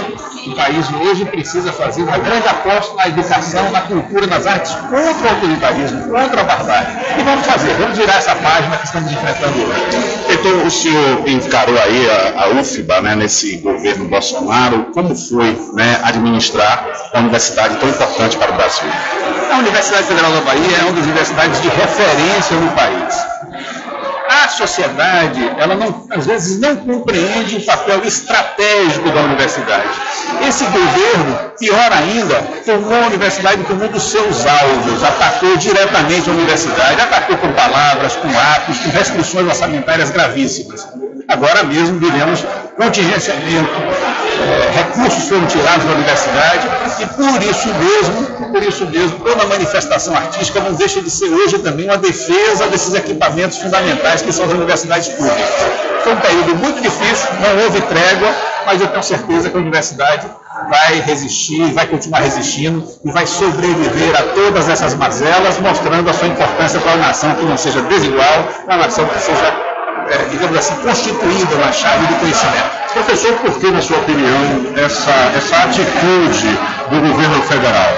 O país hoje precisa fazer uma grande aposta na educação, na cultura, nas artes, contra o autoritarismo, contra a barbárie. E vamos fazer, vamos virar essa página que estamos enfrentando hoje. Então, o senhor encarou aí a, a UFBA, né, nesse governo Bolsonaro. Como foi né, administrar uma universidade tão importante para o Brasil? A Universidade Federal da Bahia é uma das universidades de referência no país. A sociedade, ela não, às vezes não compreende o papel estratégico da universidade. Esse governo, pior ainda, tomou a universidade como um dos seus alvos, atacou diretamente a universidade, atacou com palavras, com atos, com restrições orçamentárias gravíssimas. Agora mesmo vivemos contingenciamento, é, recursos foram tirados da universidade e por isso mesmo, por isso mesmo, toda manifestação artística não deixa de ser hoje também uma defesa desses equipamentos fundamentais que são as universidades públicas. Foi um período muito difícil, não houve trégua, mas eu tenho certeza que a universidade vai resistir, vai continuar resistindo e vai sobreviver a todas essas mazelas, mostrando a sua importância para uma nação que não seja desigual, uma nação que seja é, digamos assim, constituída na chave do conhecimento. Professor, por que, na sua opinião, essa, essa atitude do governo federal?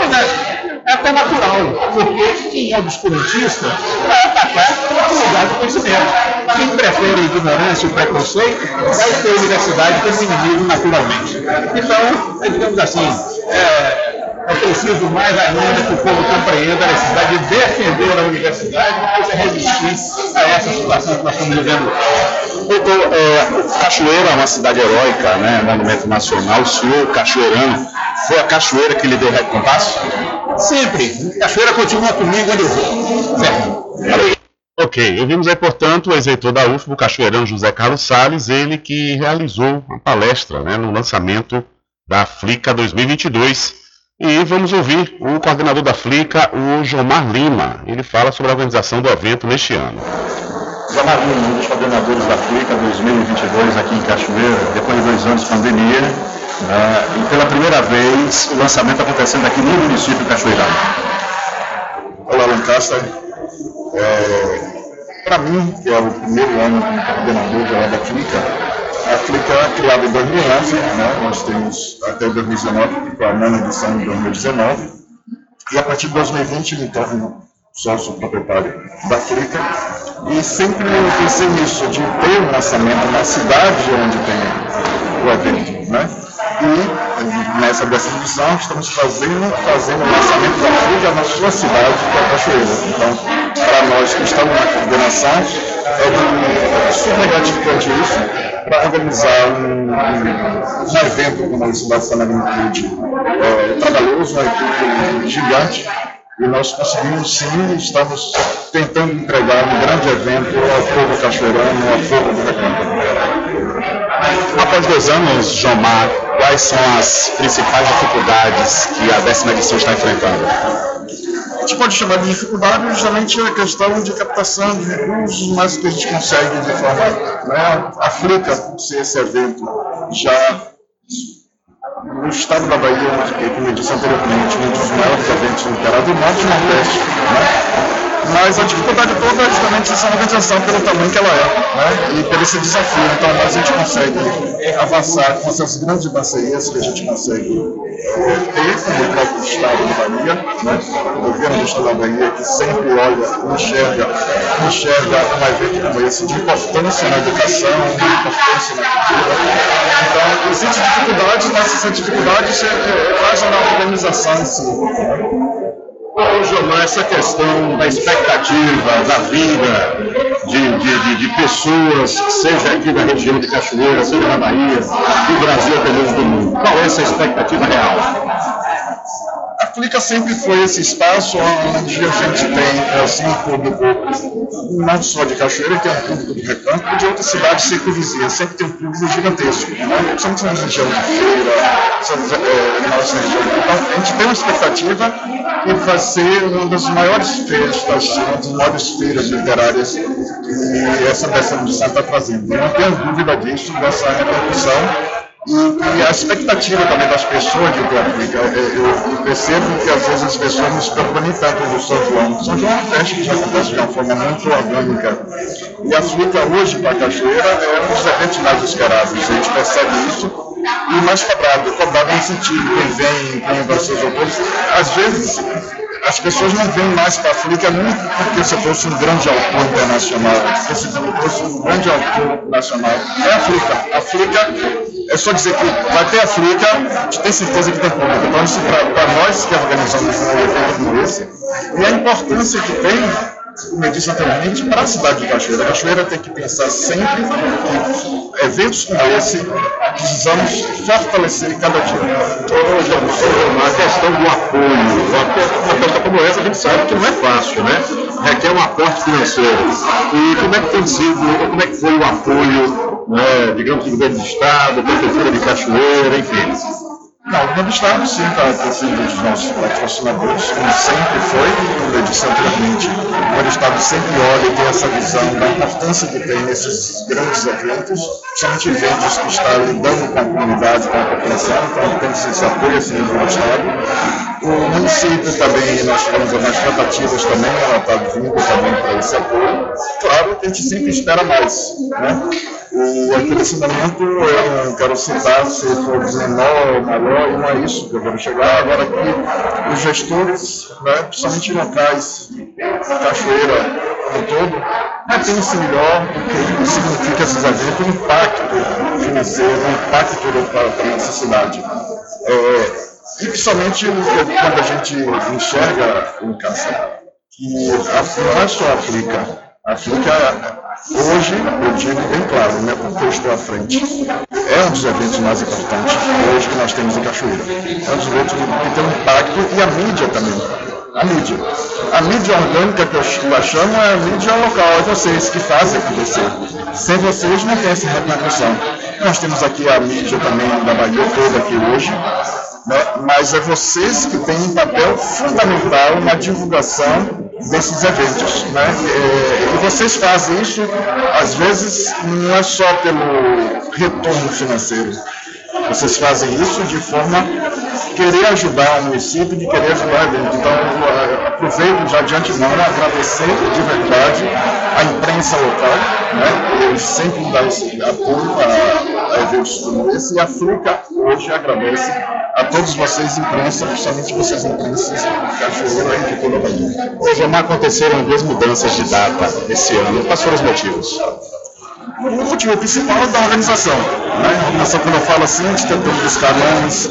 É, é até natural, porque quem é obscurantista vai atacar o lugar do conhecimento. Quem prefere a ignorância e o preconceito vai ter a universidade como inimigo naturalmente. Então, é, digamos assim, é, é preciso mais ainda que o povo compreenda a necessidade de defender a universidade e resistir a essa situação que nós estamos vivendo. Doutor, é, Cachoeira é uma cidade heróica, né, monumento nacional. O senhor, cachoeirano, foi a cachoeira que lhe deu recompasso? Sempre. Cachoeira continua comigo onde eu vou. Certo. Ok, ouvimos aí, portanto, o ex-reitor da UFBA, o cachoeirão José Carlos Salles, ele que realizou uma palestra né, no lançamento da Flica 2022. E vamos ouvir o coordenador da Flica, o Jomar Lima. Ele fala sobre a organização do evento neste ano. Jomar Lima, um dos coordenadores da Flica 2022 aqui em Cachoeira, depois de dois anos de pandemia, né, e pela primeira vez o lançamento acontecendo aqui no município de Cachoeirão. Olá, Lancaster. É, Para mim, que é o primeiro ano como coordenador da Flica, a Clica é criada em 2011, né? nós temos até 2019, que a nona edição de 2019, e a partir de 2020 me torno sócio proprietário da Clica, e sempre pensei nisso, de ter um lançamento na cidade onde tem o evento, né? E nessa dessa edição estamos fazendo, fazendo o lançamento da Clica na sua cidade, que é a Cachoeira. Então, para nós que estamos na coordenação, é, é super gratificante isso, para organizar um, um, evento como esse da Sana Magnitude é, trabalhoso, uma equipe gigante, e nós conseguimos sim, estamos tentando entregar um grande evento ao povo cachoeirano, ao povo do Recanto. Após dois anos, Jomar, quais são as principais dificuldades que a décima edição está enfrentando? A gente pode chamar de dificuldade justamente a questão de captação de recursos, mas que a gente consegue de forma. Né, a Flica, por ser esse evento já no estado da Bahia, como eu disse anteriormente, um dos maiores eventos literários do Norte e Nordeste. Né? Mas a dificuldade toda é justamente essa organização pelo tamanho que ela é, né? e por esse desafio. Então, a gente consegue avançar com essas grandes parcerias que a gente consegue é, ter com o próprio Estado da Bahia, né? o governo do Estado da Bahia, que sempre olha, enxerga, enxerga um evento como esse de importância na educação, de importância na cultura. Então, existem dificuldades, mas essas dificuldades é, é, fazem a organização em si. Ô, Gilmar, essa questão da expectativa, da vida de, de, de, de, pessoas, seja aqui da região de Cachoeira, seja na Bahia, do Brasil até mesmo do mundo. Qual é essa expectativa real? A Flica sempre foi esse espaço onde a gente tem assim, um público, não só de Cachoeira, tem um público do Recanto, de outras cidades circunvizinhas, sempre tem um público gigantesco. Né? Somos uma região de feira, somos, é, nossa região. Então, a gente tem uma expectativa que vai ser uma das maiores festas, uma das maiores feiras literárias que essa versão de está trazendo. Eu não tenho dúvida disso, dessa repercussão E, a expectativa também das pessoas de ter África, eu, eu, percebo que às vezes as pessoas não se preocupam nem tanto do São João. São João é uma festa que já acontece de uma forma muito orgânica. E a África hoje, para a Cachoeira, é um dos eventos mais esperados. A gente percebe isso e mais cobrado. Cobrado no sentido, quem vem, quem vai ser os autores, às vezes as pessoas não veem mais para a África nem porque você fosse um grande autor internacional, você fosse um grande autor nacional. É a África. África, é só dizer que vai ter África, a gente tem certeza que tem público. Então, isso para nós que organizamos um evento como esse, e a importância que tem anteriormente, para a cidade de Cachoeira. A Cachoeira tem que pensar sempre que eventos como esse precisamos fortalecer cada dia. A questão do apoio, uma festa como essa a gente sabe que não é fácil, né? Requer um aporte financeiro. E como é que tem sido, como é que foi o apoio, né, digamos, do governo do Estado, Prefeitura de Cachoeira, enfim? Não, o governo do Estado sim está sendo um dos nossos patrocinadores, como sempre foi, como eu disse anteriormente. O Estado sempre olha e tem essa visão da importância que tem nesses grandes eventos, principalmente eventos que estão lidando com a comunidade, com a população, então tem esse apoio assim, do Estado. O município também, nós tivemos algumas tratativas também, ela está vindo também para esse apoio. Claro que a gente sempre espera mais, né? O acrescentamento, eu quero citar se for menor maior, não é isso que eu quero chegar. Agora que os gestores, né, principalmente locais, Cachoeira como todo, né, pensem melhor o que significa esses eventos, o impacto financeiro, o impacto para a nossa cidade. É, e principalmente quando a gente enxerga, Cássio, que não é só a África. A África Hoje, eu digo bem claro, né, porque eu estou à frente, é um dos eventos mais importantes hoje que nós temos em Cachoeira. É um dos eventos que tem um impacto e a mídia também. A mídia. A mídia orgânica que eu chamo é a mídia local, é vocês que fazem acontecer. Sem vocês não tem essa repercussão. Nós temos aqui a mídia também da Bahia toda aqui hoje, né? mas é vocês que têm um papel fundamental na divulgação desses eventos. Né? É, e vocês fazem isso, às vezes, não é só pelo retorno financeiro. Vocês fazem isso de forma a querer ajudar o município, de querer ajudar evento. Então, aproveito já de antemão agradecer de verdade a imprensa local, né? eles sempre dão apoio a, a eventos como esse, e a FUCA hoje agradece a todos vocês, imprensa, principalmente vocês, imprensa, Cachoeira e de toda a Bahia. Gilmar, aconteceram duas mudanças de data esse ano. Quais foram os motivos? O motivo principal é da organização. Né? A organização, quando eu falo assim, a gente buscar nomes,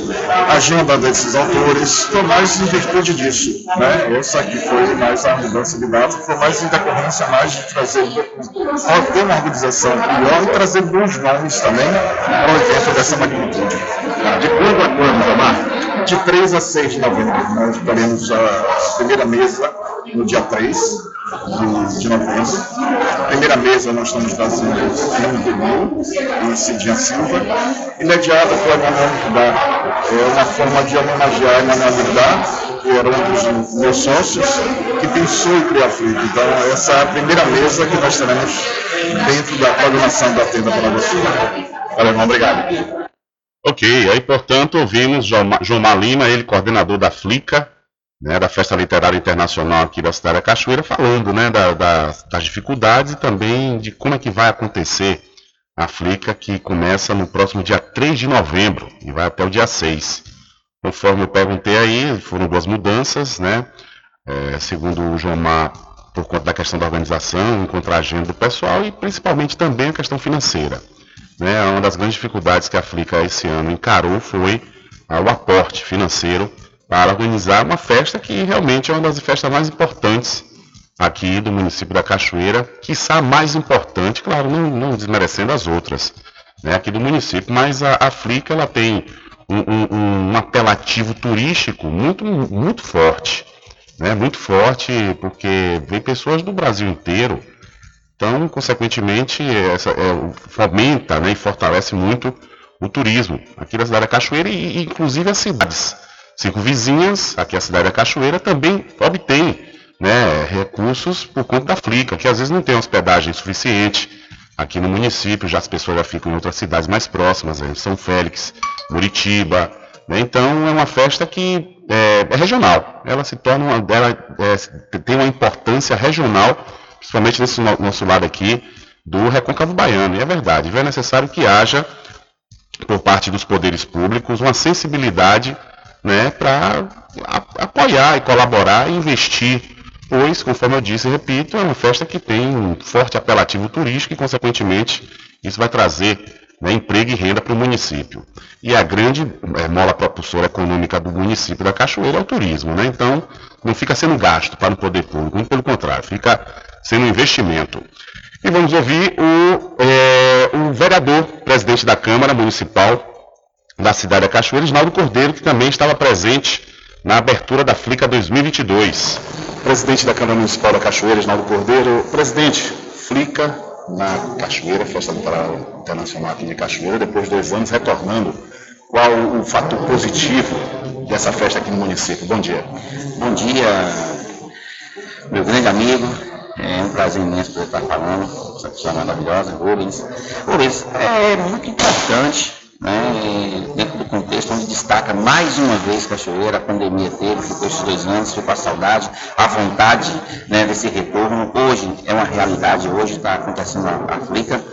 agenda desses autores, foi mais em virtude disso. Né? Essa aqui foi mais a mudança de data, foi mais em decorrência mais de trazer ter uma organização melhor e trazer bons nomes também para o evento dessa magnitude. De quando a quando, Gilmar? De 3 a 6 de novembro. Nós teremos a primeira mesa no dia 3 de, de novembro. Primeira mesa nós estamos fazendo Fernando Vermelho e Cidinha Silva. Imediata foi a Manuel Rudá. É uma forma de homenagear a Manuel Rudá, que era um dos meus sócios, que pensou em criar Flip. Então, essa é a primeira mesa que nós teremos dentro da programação da Tenda para você. Valeu, irmão, obrigado. Ok, aí portanto ouvimos João Lima, ele coordenador da FLICA, né, da Festa Literária Internacional aqui da cidade da Cachoeira, falando né, da, da, das dificuldades e também de como é que vai acontecer a Flica, que começa no próximo dia 3 de novembro e vai até o dia 6. Conforme eu perguntei aí, foram duas mudanças, né? É, segundo o Jomar, por conta da questão da organização, encontrar a agenda do pessoal e principalmente também a questão financeira. Né? Uma das grandes dificuldades que a Flica esse ano encarou foi o aporte financeiro para organizar uma festa que realmente é uma das festas mais importantes aqui do município da Cachoeira, a mais importante, claro, não, não desmerecendo as outras, né, aqui do município, mas a, a Flica ela tem um, um, um, apelativo turístico muito, muito forte, né, muito forte, porque vem pessoas do Brasil inteiro, então, consequentemente, essa, é, fomenta né, e fortalece muito o turismo aqui da cidade da Cachoeira e inclusive as cidades Cinco vizinhas, aqui a cidade da Cachoeira, também obtém né, recursos por conta da Flica, que às vezes não tem hospedagem suficiente, aqui no município, já as pessoas já ficam em outras cidades mais próximas, em São Félix, Muritiba. Né? Então é uma festa que é, é regional, ela se torna uma, ela é, tem uma importância regional, principalmente nesse no, nosso lado aqui do Recôncavo Baiano. E é verdade, é necessário que haja por parte dos poderes públicos uma sensibilidade né, para apoiar e colaborar e investir, pois, conforme eu disse e repito, é uma festa que tem um forte apelativo turístico e, consequentemente, isso vai trazer né, emprego e renda para o município. E a grande é, mola propulsora econômica do município da Cachoeira é o turismo, né? Então, não fica sendo gasto para o poder público, muito pelo contrário, fica sendo investimento. E vamos ouvir o, é, o vereador, presidente da Câmara Municipal da cidade da Cachoeira, Isnaldo Cordeiro, que também estava presente na abertura da Flica 2022. Presidente da Câmara Municipal da Cachoeira, Isnaldo Cordeiro. Presidente, Flica na Cachoeira, Festa Litoral Internacional aqui de Cachoeira, depois de dois anos retornando. Qual o fator positivo dessa festa aqui no município? Bom dia. Bom dia, meu grande amigo, é um prazer imenso poder estar falando, essa pessoa maravilhosa, Rubens. Rubens, é muito importante, né, dentro do contexto onde destaca mais uma vez Cachoeira, a pandemia teve, ficou esses dois anos, ficou a saudade, a vontade né, desse retorno. Hoje é uma realidade, hoje está acontecendo a, a Flica.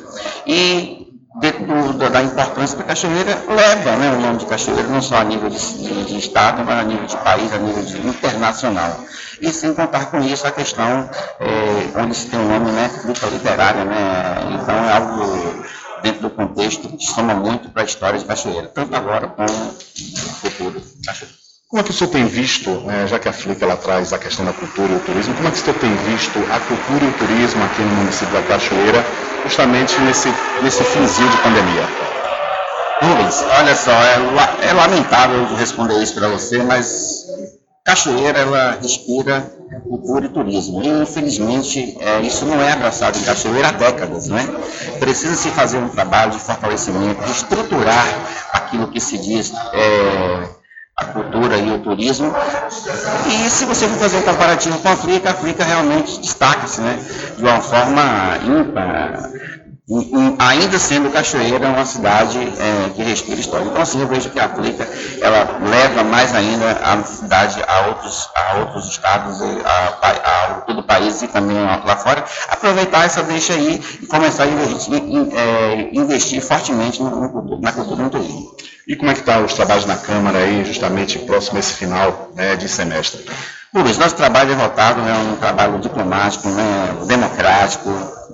E dentro do, da importância da Cachoeira, leva né, o nome de Cachoeira, não só a nível de, de, de, Estado, mas a nível de país, a nível de internacional. E sem contar com isso a questão é, onde se tem o nome, né, fruta literária, né, então é algo dentro do contexto soma muito para a história de Cachoeira, tanto agora como no futuro Cachoeira. Como é que o senhor tem visto, né, já que a Flica ela traz a questão da cultura e o turismo, como é que o senhor tem visto a cultura e o turismo aqui no município da Cachoeira, justamente nesse, nesse finzinho de pandemia? Rubens, olha só, é, é lamentável responder isso para você, mas Cachoeira, ela respira cultura e turismo. E, infelizmente, é, isso não é abraçado em Cachoeira há décadas, né? Precisa-se fazer um trabalho de fortalecimento, de estruturar aquilo que se diz é, a cultura e o turismo. E se você for fazer um comparativo com a África, a África realmente destaca-se, né? De uma forma ímpar ainda sendo Cachoeira uma cidade é, que respira história. Então, assim, eu vejo que a Flica, ela leva mais ainda a cidade a outros, a outros estados, a, a, a todo o país e também lá fora, aproveitar essa deixa aí e começar a investir, é, investir fortemente no, no, na cultura no turismo. E como é que estão tá os trabalhos na Câmara aí, justamente próximo a esse final né, de semestre? Rubens, nosso trabalho é voltado, é um trabalho diplomático, né, democrático,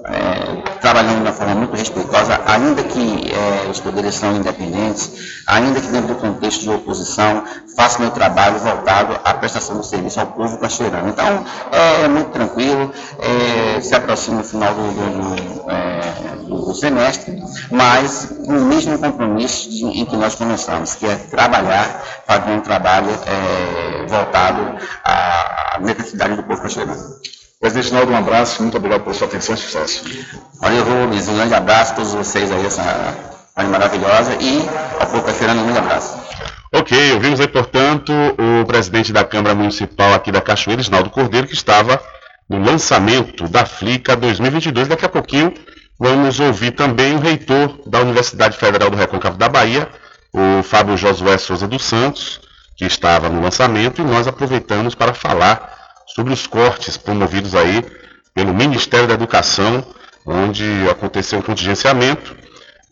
é, trabalhando de uma forma muito respeitosa, ainda que é, os poderes são independentes, ainda que dentro do contexto de oposição, faço meu trabalho voltado à prestação do serviço ao povo cachoeirano. Então, é, é muito tranquilo, é, se aproxima o final do, do, é, do, semestre, mas com o mesmo compromisso de, em que nós começamos, que é trabalhar, fazer um trabalho é, voltado à necessidade do povo cachoeirano. Presidente Naldo, um abraço, muito obrigado pela sua atenção e sucesso. Valeu, Rubens, um grande abraço a todos vocês aí, essa rádio maravilhosa, e ao povo cachoeirano, um grande abraço. Ok, ouvimos aí, portanto, o presidente da Câmara Municipal aqui da Cachoeira, Isnaldo Cordeiro, que estava no lançamento da FLICA 2022. Daqui a pouquinho vamos ouvir também o reitor da Universidade Federal do Recôncavo da Bahia, o Fábio Josué Souza dos Santos, que estava no lançamento, e nós aproveitamos para falar sobre os cortes promovidos aí pelo Ministério da Educação, onde aconteceu um contingenciamento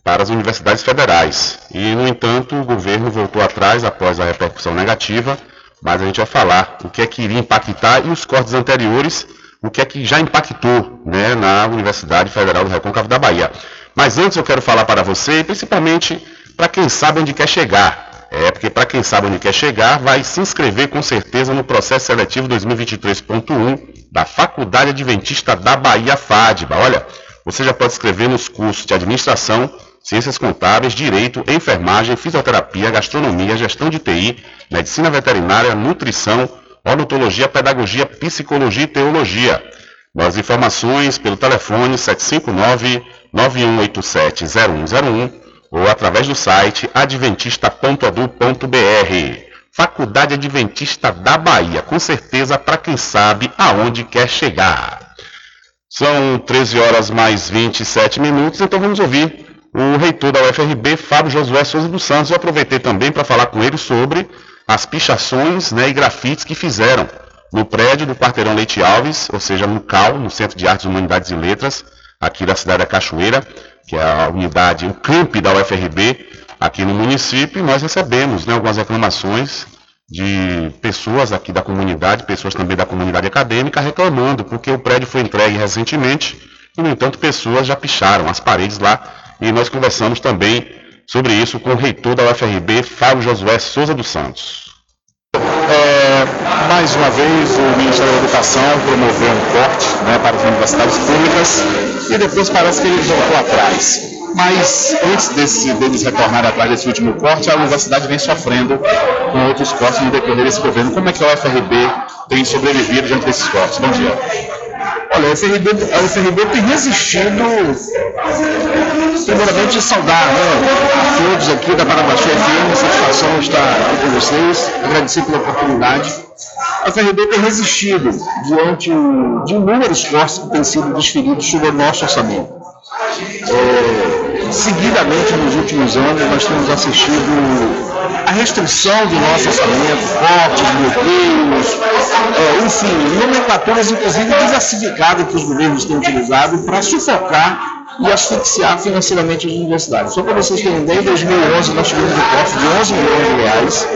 para as universidades federais. E, no entanto, o governo voltou atrás após a repercussão negativa, mas a gente vai falar o que é que iria impactar e os cortes anteriores, o que é que já impactou né, na Universidade Federal do Recôncavo da Bahia. Mas antes eu quero falar para você, principalmente para quem sabe onde quer chegar. É, porque para quem sabe onde quer chegar, vai se inscrever com certeza no processo seletivo 2023.1 da Faculdade Adventista da Bahia FADBA. Olha, você já pode escrever nos cursos de Administração, Ciências Contábeis, Direito, Enfermagem, Fisioterapia, Gastronomia, Gestão de TI, Medicina Veterinária, Nutrição, Odontologia, Pedagogia, Psicologia e Teologia. Mais informações pelo telefone 759 9187 0101 ou através do site adventista.edu.br. Faculdade Adventista da Bahia, com certeza para quem sabe aonde quer chegar. São 13 horas mais 27 minutos, então vamos ouvir o reitor da UFRB, Fábio Josué Souza dos Santos. Eu aproveitei também para falar com ele sobre as pichações né, e grafites que fizeram no prédio do Quarteirão Leite Alves, ou seja, no CAL, no Centro de Artes, Humanidades e Letras, aqui da cidade da Cachoeira, que é a unidade, o camp da UFRB aqui no município, e nós recebemos né, algumas reclamações de pessoas aqui da comunidade, pessoas também da comunidade acadêmica, reclamando, porque o prédio foi entregue recentemente e, no entanto, pessoas já picharam as paredes lá. E nós conversamos também sobre isso com o reitor da UFRB, Fábio Josué Souza dos Santos. É, mais uma vez, o Ministério da Educação promoveu um corte né, para as universidades públicas e depois parece que ele voltou atrás. Mas antes desse, deles retornarem atrás desse último corte, a universidade vem sofrendo com outros cortes no decorrer desse governo. Como é que a UFRB tem sobrevivido diante desses cortes? Bom dia. Olha, a UFRB, a UFRB tem resistido, primeiramente saudar né, a todos aqui da Parabaixu FM, satisfação estar aqui com vocês, agradecer pela oportunidade. A UFRB tem resistido diante de inúmeros cortes que têm sido desferidos sobre o nosso orçamento. É, seguidamente nos últimos anos nós temos assistido a restrição do nosso orçamento, cortes, bloqueios, é, enfim, nomenclaturas inclusive diversificadas que os governos têm utilizado para sufocar e asfixiar financeiramente as universidades. Só para vocês terem ideia, em 2011 nós tivemos um corte de 11 milhões de reais.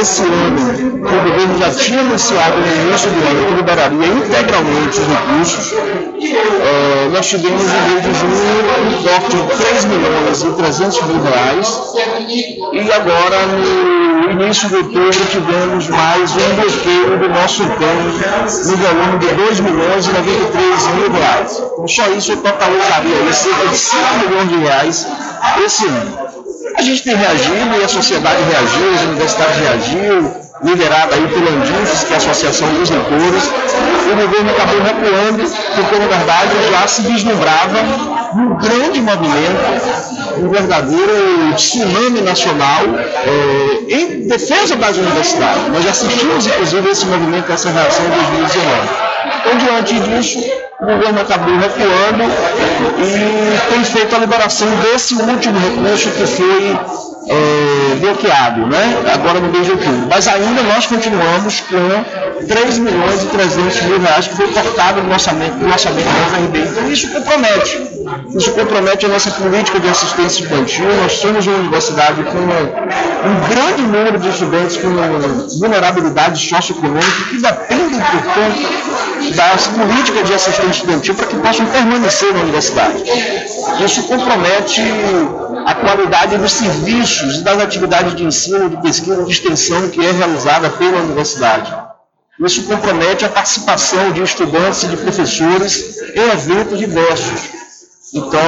Esse ano, o governo já tinha anunciado no início do ano que liberaria integralmente os recursos. É, nós tivemos em mês de junho um corte de 3 milhões e 300 mil reais. E agora, no início de outubro, tivemos mais um bloqueio do nosso plano no volume de 2 milhões e 93 mil reais. Então, só isso totalizaria cerca de 5 milhões de reais esse ano. A gente tem reagido e a sociedade reagiu, as universidades reagiu, liderada aí pelo Andifes, que é a Associação dos Leitores. O governo acabou recuando, porque na verdade já se vislumbrava um grande movimento, um verdadeiro tsunami nacional é, em defesa das universidades. Nós já assistimos, inclusive, esse movimento, essa reação em 2019. Então, diante disso, o governo acabou recuando e tem feito a liberação desse último recurso que foi é, bloqueado, né? agora no mês de outubro. Mas ainda nós continuamos com 3 milhões e 300 mil reais que foi cortado no orçamento, no orçamento da UFRB. Então isso compromete. Isso compromete a nossa política de assistência infantil. Nós somos uma universidade com um grande número de estudantes com vulnerabilidade socioeconômica que dependem, portanto, das políticas de assistência estudantil para que possam permanecer na universidade. Isso compromete a qualidade dos e das atividades de ensino, de pesquisa, de extensão que é realizada pela universidade. Isso compromete a participação de estudantes e de professores em eventos diversos. Então,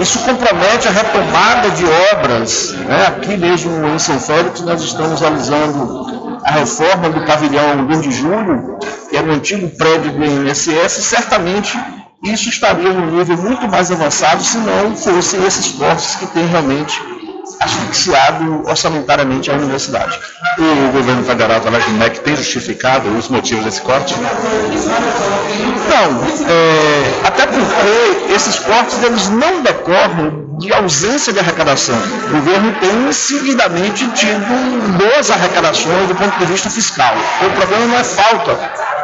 isso compromete a retomada de obras. Né? Aqui mesmo em São Félix, nós estamos realizando a reforma do pavilhão 2 de julho, que era o antigo prédio do INSS, certamente isso estaria num nível muito mais avançado se não fossem esses cortes que têm realmente asfixiado orçamentariamente a universidade. O governo federal, através do MEC, tem justificado os motivos desse corte? Não, é, até porque esses cortes eles não decorrem de ausência de arrecadação. O governo tem seguidamente tido boas arrecadações do ponto de vista fiscal. O problema não é falta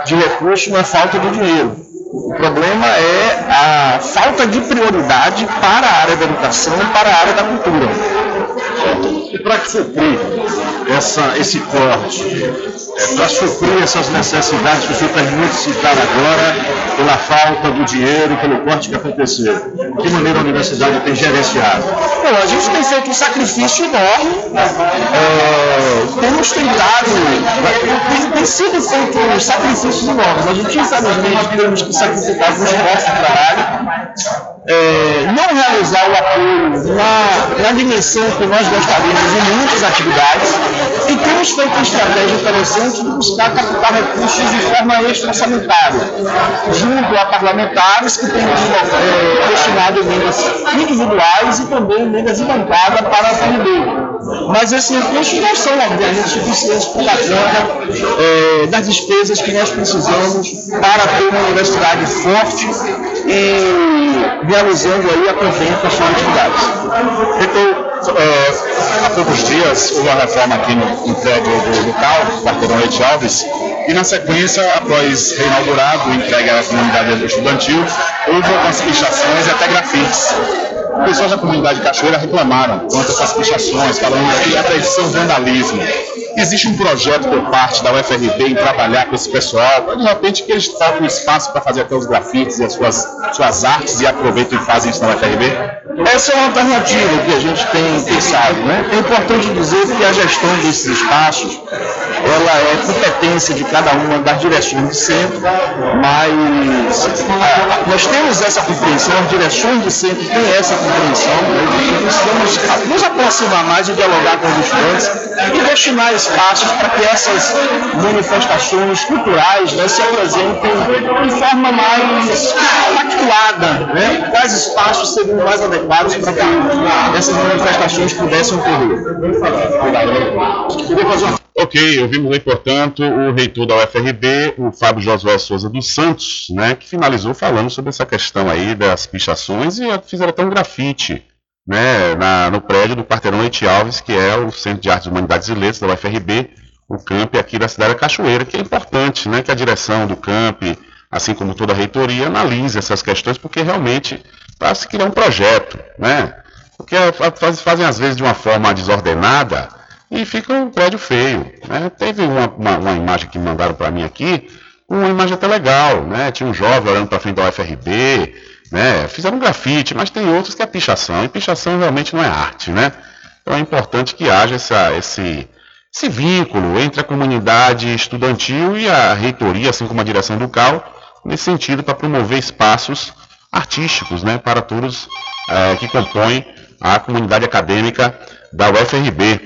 de recursos, não é falta de dinheiro. O problema é a falta de prioridade para a área da educação e para a área da cultura. E para suprir essa, esse corte, é, para suprir essas necessidades que o senhor terminou de citar agora, pela falta do dinheiro, pelo corte que aconteceu, de que maneira a universidade tem gerenciado? Bom, a gente tem feito um sacrifício enorme, é, temos tentado, tem, tem sido feito sacrifícios enormes. A gente, infelizmente, temos que sacrificar alguns postos de trabalho, é, não realizar o apoio na, na dimensão que nós gostaríamos em muitas atividades e temos feito uma estratégia interessante de buscar captar recursos de forma extra-orçamentária, junto a parlamentares que têm é, destinado emendas individuais e também emendas de bancada para a FNB. Mas esses recursos não são, obviamente, suficientes para dar conta é, das despesas que nós precisamos para ter uma universidade forte e realizando aí a contento das suas atividades. Então, é, há poucos dias houve uma reforma aqui no, no do local, quarteirão Leite Alves, e na sequência, após reinaugurado, entregue à comunidade estudantil, houve algumas pichações e até grafites. Pessoas da comunidade Cachoeira reclamaram contra essas pichações, falando que até são vandalismo. Existe um projeto por parte da UFRB em trabalhar com esse pessoal, de repente que eles faltam espaço para fazer até os grafites e as suas, suas artes e aproveitam e fazem isso na UFRB? Essa é uma alternativa que a gente tem pensado. Né? É importante dizer que a gestão desses espaços ela é competência de cada uma das direções de centro, mas nós temos essa compreensão, as direções de centro têm essa compreensão, né? precisamos nos aproximar mais e dialogar com os estudantes e destinar espaços para que essas manifestações culturais né, se apresentem de forma mais pactuada, né? quais espaços seriam mais adequados para que essas manifestações pudessem ocorrer. Ok, ouvimos aí, portanto, o reitor da UFRB, o Fábio Josué Souza dos Santos, né, que finalizou falando sobre essa questão aí das pichações e fizeram até um grafite né, na, no prédio do quarteirão Leite Alves, que é o Centro de Artes Humanidades e Letras da UFRB, o camp aqui da cidade da Cachoeira, que é importante né, que a direção do camp, assim como toda a reitoria, analise essas questões, porque realmente para se criar um projeto, né? Porque fazem às vezes de uma forma desordenada, e fica um prédio feio. Né? Teve uma, uma, uma imagem que mandaram para mim aqui, uma imagem até legal, né? Tinha um jovem olhando para frente da UFRB, né? Fizeram grafite, mas tem outros que é pichação, e pichação realmente não é arte, né? Então é importante que haja essa, esse, esse vínculo entre a comunidade estudantil e a reitoria, assim como a direção do CAL, nesse sentido para promover espaços artísticos, né? Para todos é, que compõem a comunidade acadêmica da UFRB.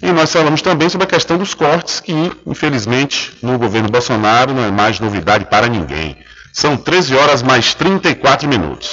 E nós falamos também sobre a questão dos cortes, que infelizmente no governo Bolsonaro não é mais novidade para ninguém. São 13 horas mais 34 minutos.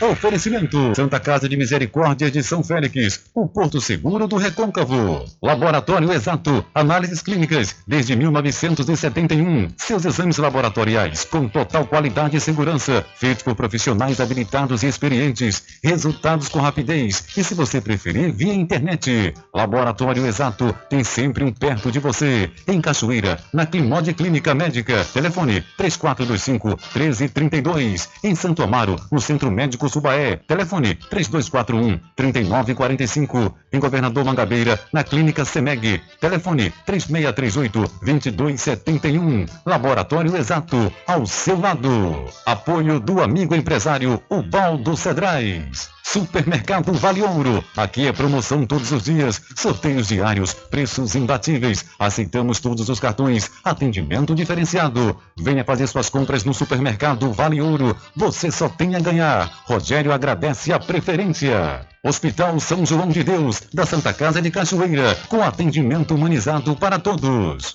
Oferecimento: Santa Casa de Misericórdia de São Félix, o Porto Seguro do Recôncavo. Laboratório Exato, análises clínicas desde 1971. Seus exames laboratoriais com total qualidade e segurança, feitos por profissionais habilitados e experientes. Resultados com rapidez e, se você preferir, via internet. Laboratório Exato tem sempre um perto de você. Em Cachoeira, na Climode Clínica Médica. Telefone 3425 1332. Em Santo Amaro, no Centro Médico Subaé. Telefone 3241 3945. Em Governador Mangabeira, na Clínica Semeg. Telefone 3638 2271. Laboratório Exato, ao seu lado. Apoio do amigo empresário Ubaldo Cedrais. Supermercado Vale Ouro. Aqui é promoção todos os dias, sorteios diários, preços imbatíveis. Aceitamos todos os cartões, atendimento diferenciado. Venha fazer suas compras no Supermercado Vale Ouro. Você só tem a ganhar. Rogério agradece a preferência. Hospital São João de Deus, da Santa Casa de Cachoeira, com atendimento humanizado para todos.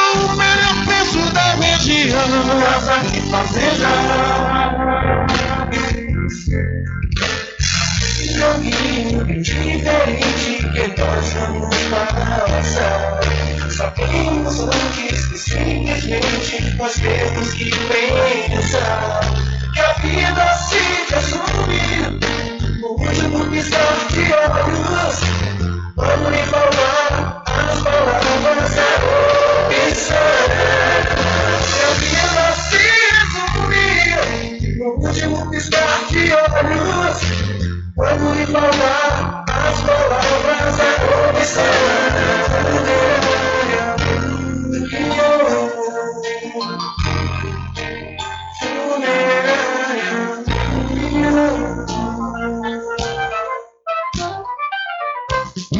o melhor preço da região. Casa e Fazenda. Joguinho diferente que nós vamos passar. Só temos antes que simplesmente nós temos que pensar que a vida se resume no último piscar de olhos. Quando me falar as palavras é a vida se resume no último piscar de olhos. Quando me falar as palavras é opção.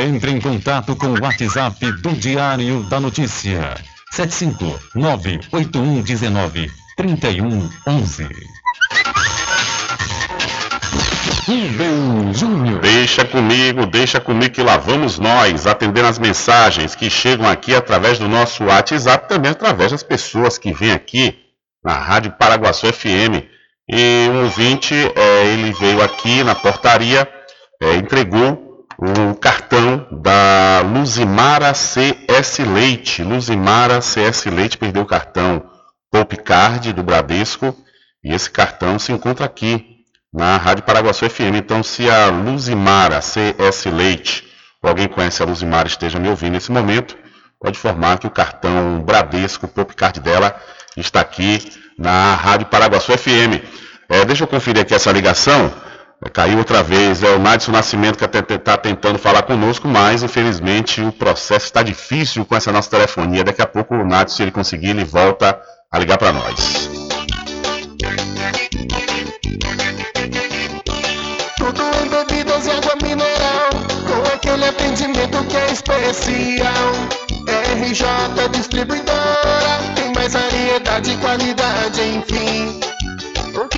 Entre em contato com o WhatsApp do Diário da Notícia. 759-8119-3111. Rubem Júnior. Deixa comigo, deixa comigo que lá vamos nós, atendendo as mensagens que chegam aqui através do nosso WhatsApp, também através das pessoas que vêm aqui na Rádio Paraguaçu FM. E um ouvinte, é, ele veio aqui na portaria, é, entregou o cartão da Luzimara CS Leite. Luzimara CS Leite perdeu o cartão Poupe Card do Bradesco e esse cartão se encontra aqui na Rádio Paraguaçu FM. Então, se a Luzimara CS Leite, ou alguém conhece a Luzimara esteja me ouvindo nesse momento, pode informar que o cartão Bradesco Poupe Card dela está aqui na Rádio Paraguaçu FM. É, deixa eu conferir aqui essa ligação. Caiu outra vez, é o Madison Nascimento que está tentando falar conosco, mas infelizmente o processo está difícil com essa nossa telefonia. Daqui a pouco o Madison, se ele conseguir, ele volta a ligar para nós. Tudo em bebidas e água mineral, com aquele atendimento que é especial. RJ Distribuidora, tem mais variedade e qualidade, enfim.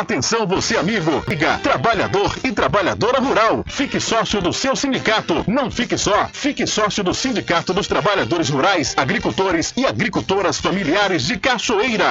Atenção você amigo, liga, trabalhador e trabalhadora rural. Fique sócio do seu sindicato. Não fique só, fique sócio do Sindicato dos Trabalhadores Rurais, Agricultores e Agricultoras Familiares de Cachoeira.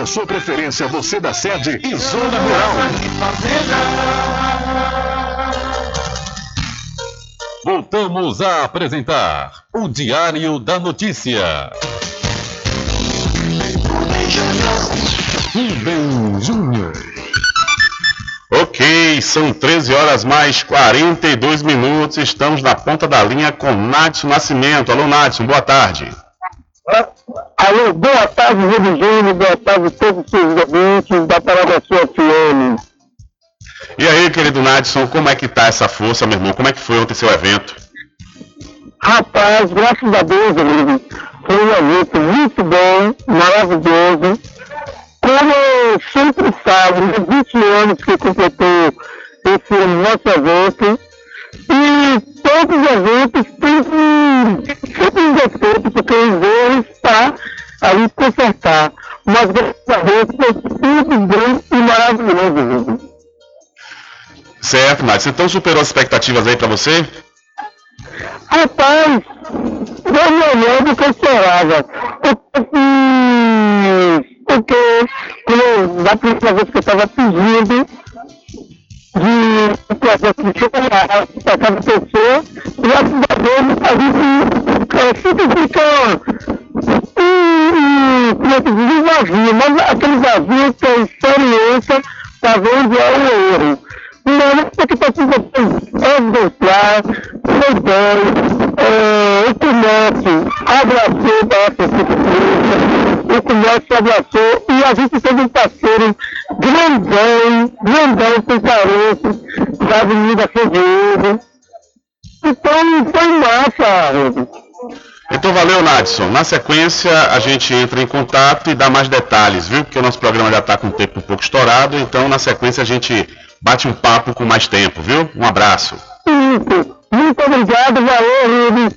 a sua preferência, você da sede e zona rural. Voltamos a apresentar o Diário da Notícia. Ok, são 13 horas mais 42 minutos. Estamos na ponta da linha com Nátio Nascimento. Alô, Nátio, boa tarde. Alô, boa tarde, Júnior, boa tarde a todos os seus ouvintes da Paraguaçu FM. E aí, querido Nadson, como é que tá essa força, meu irmão? Como é que foi ontem seu evento? Rapaz, graças a Deus, amigo, foi um evento muito bom, maravilhoso. Como eu sempre falo, nos 20 anos que completou esse nosso evento, e todos os eventos têm sempre um defeito, porque os erros está ali consertar. Mas graças a Deus foi tudo bom e maravilhoso. Certo, Nadson. Então superou as expectativas aí pra você? Rapaz, foi melhor do que eu esperava. Porque, porque da primeira vez que eu estava pedindo de um projeto de chocolate para cada pessoa, graças a Deus a gente é, simplifica um, diz, um vazio, mas aquele vazio que é experiência ver onde é o erro. Não, porque precisa exemplar, também, é, o comércio abraçou essa circunstância, o comércio abraçou e a gente teve um parceiro grandão, grandão sem caroços, da Avenida Figueiredo. Então foi massa, Rubens. Então valeu, Nadson. Na sequência, a gente entra em contato e dá mais detalhes, viu? Porque o nosso programa já está com o tempo um pouco estourado, então na sequência a gente bate um papo com mais tempo, viu? Um abraço. Isso. Muito obrigado, valeu, Rubens.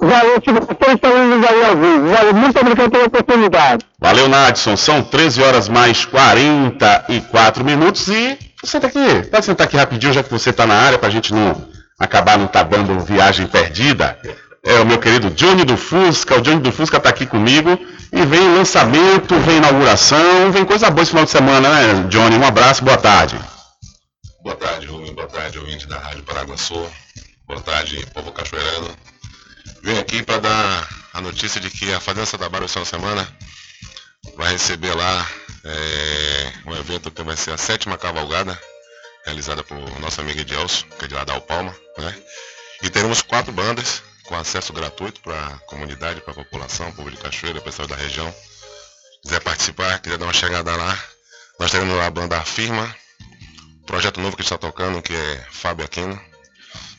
Valeu, indo aí ao vivo. Valeu, muito obrigado pela oportunidade. Valeu, Nadson. São 13 horas mais 44 minutos e senta aqui. Pode sentar aqui rapidinho, já que você está na área, para a gente não acabar não tá dando viagem perdida. É o meu querido Johnny do Fusca. O Johnny do Fusca está aqui comigo. E vem lançamento, vem inauguração, vem coisa boa esse final de semana, né, Johnny? Um abraço, boa tarde. Boa tarde, Rubem. Boa tarde, ouvinte da Rádio Paraguaçu. Boa tarde, povo cachoeirano. Venho aqui para dar a notícia de que a Fazenda Santa Bárbara de semana vai receber lá é, um evento que vai ser a sétima cavalgada, realizada por nosso amigo Edelso, que é de lá da Alpalma, né? E teremos quatro bandas com acesso gratuito para a comunidade, para a população, povo de Cachoeira, pessoal da região. Quiser participar, quiser dar uma chegada lá, nós teremos lá a banda Afirma, projeto novo que está tocando, que é Fábio Aquino,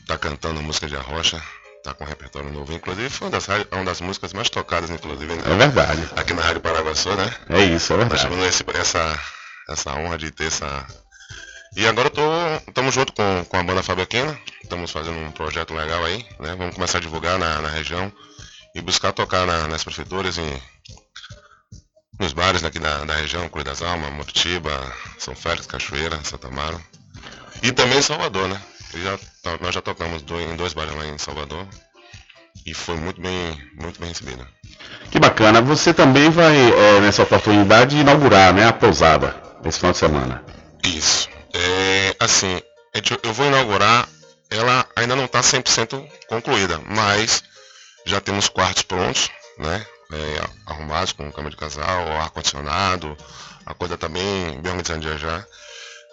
está cantando música de arrocha, está com um repertório novo. Inclusive foi uma das, uma das músicas mais tocadas, inclusive, É verdade. aqui na Rádio Paraguaçu, né? É isso, é Nós verdade. tivemos esse- essa, essa honra de ter essa. E agora eu tô. Estamos junto com, com a banda Fábio Aquino, estamos fazendo um projeto legal aí, né? Vamos começar a divulgar na, na região e buscar tocar na- nas prefeituras e nos bares daqui da, da região, Cruz das Almas, Muritiba, São Félix, Cachoeira, Santa Amaro. E também em Salvador, né? Já, nós já tocamos do- em dois bares lá em Salvador. E foi muito bem, muito bem recebido. Que bacana. Você também vai, é, nessa oportunidade, inaugurar né, a pousada esse final de semana. Isso. É, assim, eu vou inaugurar, ela ainda não está 100% concluída, mas já temos quartos prontos, né? é, arrumados, com cama de casal, ar-condicionado, a coisa está bem, bem organizada já.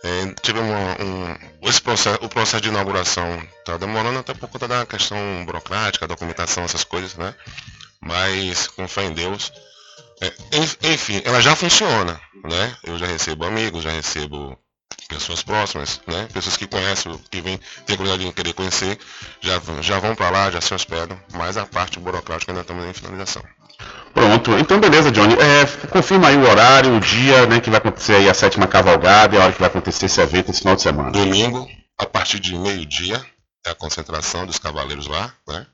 É, tivemos uma- um, esse processo, o processo de inauguração está demorando até por conta da questão burocrática, documentação, essas coisas, né? Mas com fé em Deus. é, enf- enfim, ela já funciona, né? Eu já recebo amigos, já recebo pessoas próximas, né? Pessoas que conhecem, que vêm, tem curiosidade de querer conhecer, já, já vão para lá, já se hospedam, mas a parte burocrática ainda estamos em finalização. Pronto, então beleza, Johnny. É, confirma aí o horário, o dia né, que vai acontecer aí a sétima cavalgada e a hora que vai acontecer esse evento esse final de semana. Domingo, a partir de meio-dia, é a concentração dos cavaleiros lá, né?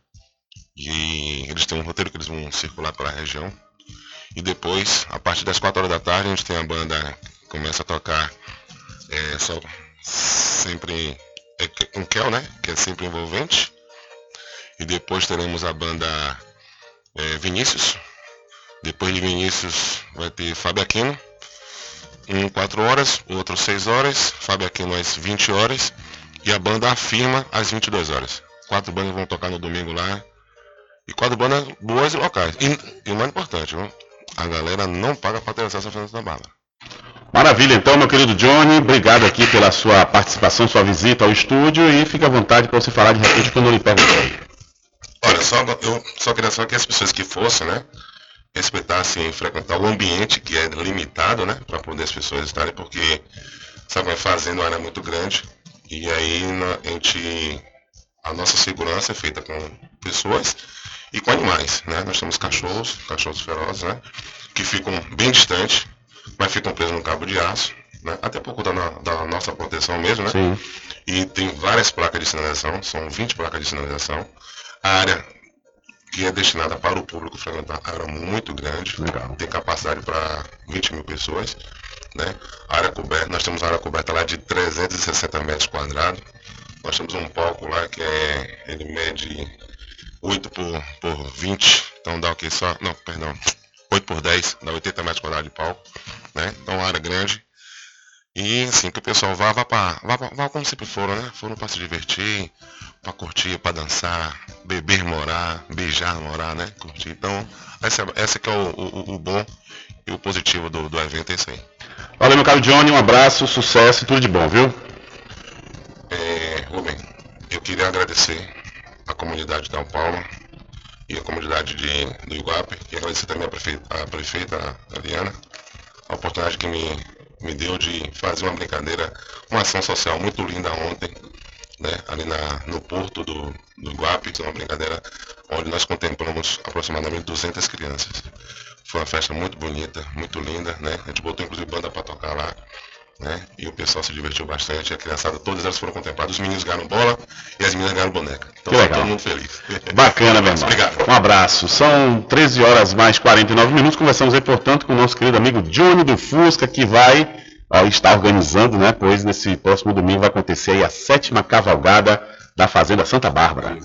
E eles têm um roteiro que eles vão circular pela região. E depois, a partir das 4 horas da tarde, a gente tem a banda que começa a tocar é, só sempre é, um Kel, né? Que é sempre envolvente. E depois teremos a banda é, Vinícius. Depois de Vinícius vai ter Fábio Aquino. Um 4 horas, outro 6 horas, Fábio Aquino às 20 horas e a banda Afirma às 22 horas. Quatro bandas vão tocar no domingo lá. E quatro bandas boas e locais. E, o mais importante, viu? a galera não paga para ter acesso Festa da Bala. Maravilha, então, meu querido Johnny, obrigado aqui pela sua participação, sua visita ao estúdio. E fique à vontade para você falar de repente quando eu lhe perguntei. Olha, só, eu só queria só que as pessoas que fossem, né, respeitassem frequentar o ambiente que é limitado, né, para poder as pessoas estarem, porque, sabe, a fazenda é uma área muito grande. E aí a gente, a nossa segurança é feita com pessoas e com animais, né, nós temos cachorros, cachorros ferozes, né, que ficam bem distantes, mas ficam presos no cabo de aço, né, até por conta da, da nossa proteção mesmo, né, Sim. e tem várias placas de sinalização, são 20 placas de sinalização. A área que é destinada para o público frequentar a área é muito grande, tem capacidade para 20 mil pessoas. Né? A área coberta, nós temos uma área coberta lá de 360 metros quadrados. Nós temos um palco lá que é, ele mede 8 por, por 20, então dá o que só, não, perdão, 8 por 10, dá 80 metros quadrados de palco. Né? Então uma área grande. E assim, que o pessoal vá, vá, pra, vá, vá como sempre foram, né? Foram para se divertir, para curtir, para dançar, beber, morar, beijar, morar, né? Curtir. Então, essa, essa que é o, o, o bom e o positivo do, do evento, é isso aí. Valeu, meu caro Johnny, um abraço, sucesso e tudo de bom, viu? É, Rubem, eu queria agradecer a comunidade de São Paulo e a comunidade de, do Iguape, e agradecer também a prefeita, a prefeita Eliana, a oportunidade que me, me deu de fazer uma brincadeira, uma ação social muito linda ontem, né, ali na, no porto do, do Iguape, uma brincadeira onde nós contemplamos aproximadamente 200 crianças. Foi uma festa muito bonita, muito linda, né? A gente botou inclusive banda para tocar lá, né? E o pessoal se divertiu bastante, a criançada, todas elas foram contempladas, os meninos ganharam bola e as meninas ganharam boneca. Então Que tá legal. todo mundo feliz. Bacana, meu irmão. Obrigado. Um abraço. São 13 horas mais 49 minutos. Conversamos aí, portanto, com o nosso querido amigo Johnny do Fusca, que vai ó, estar organizando, né? Pois nesse próximo domingo vai acontecer a sétima cavalgada da Fazenda Santa Bárbara.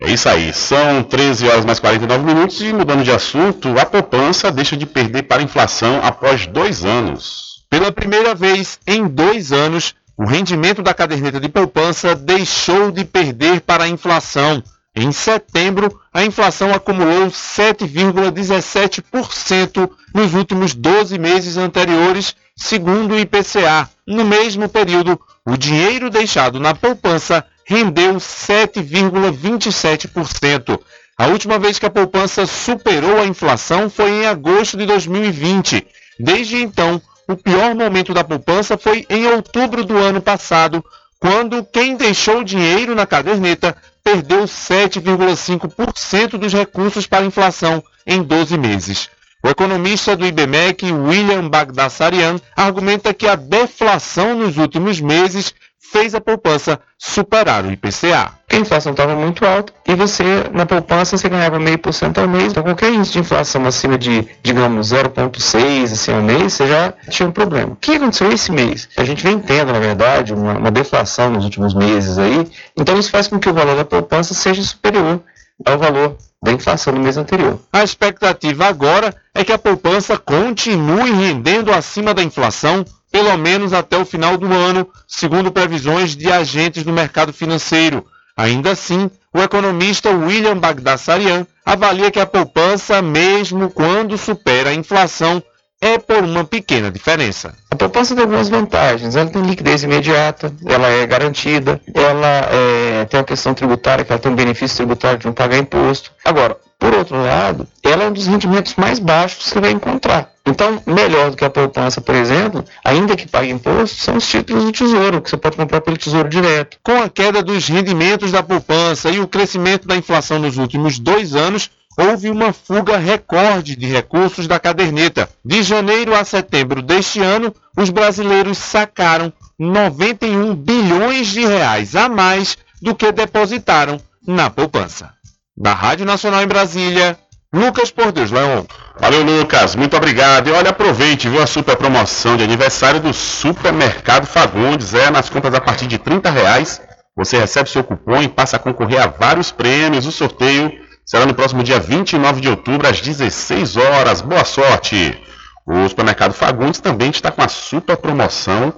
É isso aí. São 13 horas mais 49 minutos e mudando de assunto, a poupança deixa de perder para a inflação após dois anos. Pela primeira vez em dois anos, o rendimento da caderneta de poupança deixou de perder para a inflação. Em setembro, a inflação acumulou 7,17% nos últimos 12 meses anteriores, segundo o IPCA. No mesmo período, o dinheiro deixado na poupança rendeu 7,27%. A última vez que a poupança superou a inflação foi em agosto de 2020. Desde então, o pior momento da poupança foi em outubro do ano passado, quando quem deixou dinheiro na caderneta perdeu 7,5% dos recursos para inflação em 12 meses. O economista do IBMEC, William Bagdasarian, argumenta que a deflação nos últimos meses fez a poupança superar o IPCA. A inflação estava muito alta e você, na poupança, você ganhava meio por cento ao mês. Então, qualquer índice de inflação acima de, digamos, 0,6 assim, ao mês, você já tinha um problema. O que aconteceu esse mês? A gente vem tendo, na verdade, uma, uma deflação nos últimos meses aí. Então, isso faz com que o valor da poupança seja superior ao valor da inflação do mês anterior. A expectativa agora é que a poupança continue rendendo acima da inflação, pelo menos até o final do ano, segundo previsões de agentes do mercado financeiro. Ainda assim, o economista William Bagdasarian avalia que a poupança, mesmo quando supera a inflação, é por uma pequena diferença. A poupança tem algumas vantagens. Ela tem liquidez imediata, ela é garantida, ela é, tem uma questão tributária, que ela tem um benefício tributário de não pagar imposto. Agora, por outro lado, ela é um dos rendimentos mais baixos que você vai encontrar. Então, melhor do que a poupança, por exemplo, ainda que pague imposto, são os títulos do Tesouro, que você pode comprar pelo Tesouro Direto. Com a queda dos rendimentos da poupança e o crescimento da inflação nos últimos dois anos, houve uma fuga recorde de recursos da caderneta. De janeiro a setembro deste ano, os brasileiros sacaram 91 bilhões de reais a mais do que depositaram na poupança. Da Rádio Nacional em Brasília, Lucas Por Deus Leon. Valeu, Lucas. Muito obrigado. E olha, aproveite, viu a super promoção de aniversário do Supermercado Fagundes. É, nas compras a partir de 30 reais, você recebe seu cupom e passa a concorrer a vários prêmios. O sorteio será no próximo dia 29 de outubro, às 16 horas. Boa sorte! O Supermercado Fagundes também está com a super promoção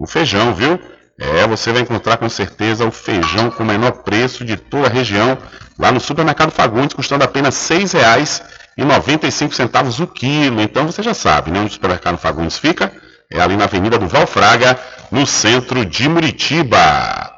o feijão, viu? É, você vai encontrar com certeza o feijão com o menor preço de toda a região, lá no Supermercado Fagundes, custando apenas R$ 6,95 o quilo. Então você já sabe, né? Onde o Supermercado Fagundes fica? É ali na Avenida do Valfraga, no centro de Muritiba.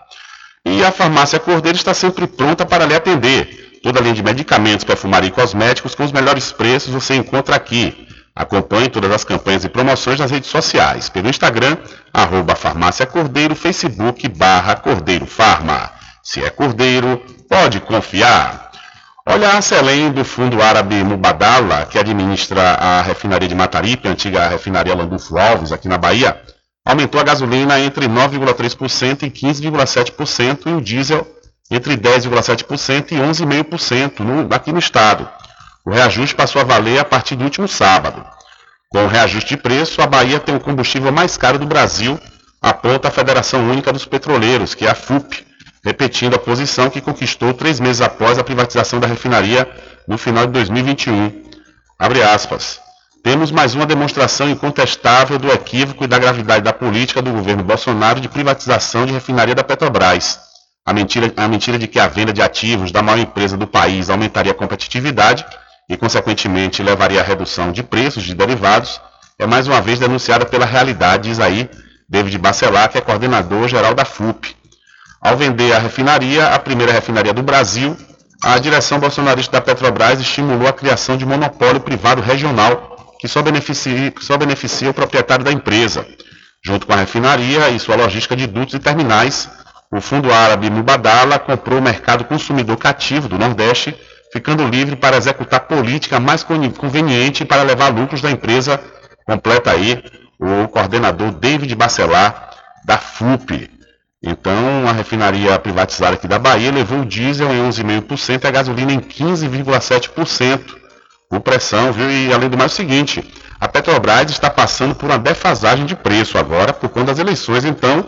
E a Farmácia Cordeiro está sempre pronta para lhe atender. Toda a linha de medicamentos, perfumaria e cosméticos com os melhores preços você encontra aqui. Acompanhe todas as campanhas e promoções nas redes sociais, pelo Instagram, arroba Farmácia Cordeiro, Facebook, barra Cordeiro Farma. Se é Cordeiro, pode confiar. Olha, a Selem do Fundo Árabe Mubadala, que administra a refinaria de Mataripe, antiga refinaria Landulfo Alves, aqui na Bahia, aumentou a gasolina entre 9,3% e 15,7% e o diesel entre 10,7% e 11,5% aqui no estado. O reajuste passou a valer a partir do último sábado. Com o reajuste de preço, a Bahia tem o combustível mais caro do Brasil, aponta a Federação Única dos Petroleiros, que é a FUP, repetindo a posição que conquistou três meses após a privatização da refinaria no final de 2021. Abre aspas. Temos mais uma demonstração incontestável do equívoco e da gravidade da política do governo Bolsonaro de privatização de refinaria da Petrobras. A mentira, a mentira de que a venda de ativos da maior empresa do país aumentaria a competitividade e, consequentemente, levaria à redução de preços de derivados, é mais uma vez denunciada pela realidade, diz aí David Bacelar, que é coordenador geral da FUP. Ao vender a refinaria, a primeira refinaria do Brasil, a direção bolsonarista da Petrobras estimulou a criação de monopólio privado regional que só beneficia, que só beneficia o proprietário da empresa. Junto com a refinaria e sua logística de dutos e terminais, o fundo árabe Mubadala comprou o mercado consumidor cativo do Nordeste ficando livre para executar política mais conveniente para levar lucros da empresa, completa aí o coordenador David Bacelar, da FUP. Então, a refinaria privatizada aqui da Bahia levou o diesel em 11,5% e a gasolina em 15,7% por pressão, viu? E além do mais, é o seguinte, a Petrobras está passando por uma defasagem de preço agora por conta das eleições, então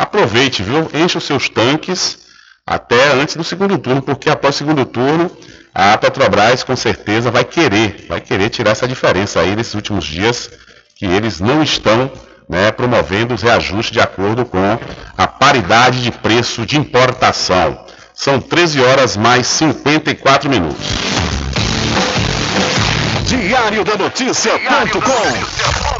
aproveite, viu? Encha os seus tanques até antes do segundo turno, porque após o segundo turno a Petrobras com certeza vai querer, vai querer tirar essa diferença aí nesses últimos dias que eles não estão né, promovendo os reajustes de acordo com a paridade de preço de importação. São 13 horas mais 54 minutos. Diário da Notícia.com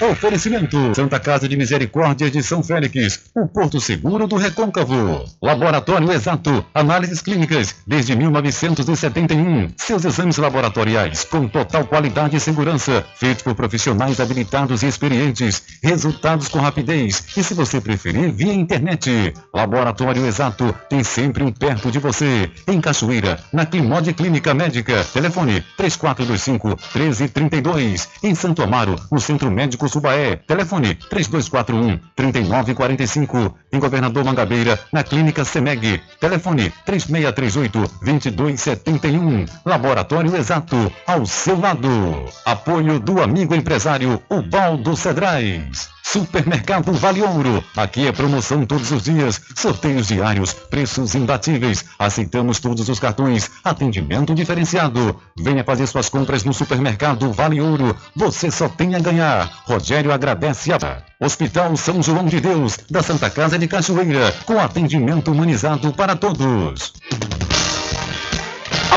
Oferecimento: Santa Casa de Misericórdia de São Félix, o Porto Seguro do Recôncavo. Laboratório Exato, análises clínicas desde 1971. Seus exames laboratoriais com total qualidade e segurança, feitos por profissionais habilitados e experientes. Resultados com rapidez e, se você preferir, via internet. Laboratório Exato tem sempre um perto de você. Em Cachoeira, na Climod Clínica Médica. Telefone 3425 1332. Em Santo Amaro, no Centro Médico Subaé. Telefone 3241 3945. Em Governador Mangabeira, na Clínica Semeg. Telefone 3638 2271. Laboratório Exato, ao seu lado. Apoio do amigo empresário Ubaldo Cedrais. Supermercado Vale Ouro. Aqui é promoção todos os dias, sorteios diários, preços imbatíveis. Aceitamos todos os cartões, atendimento diferenciado. Venha fazer suas compras no Supermercado Vale Ouro. Você só tem a ganhar. Rogério agradece a Hospital São João de Deus, da Santa Casa de Cachoeira, com atendimento humanizado para todos.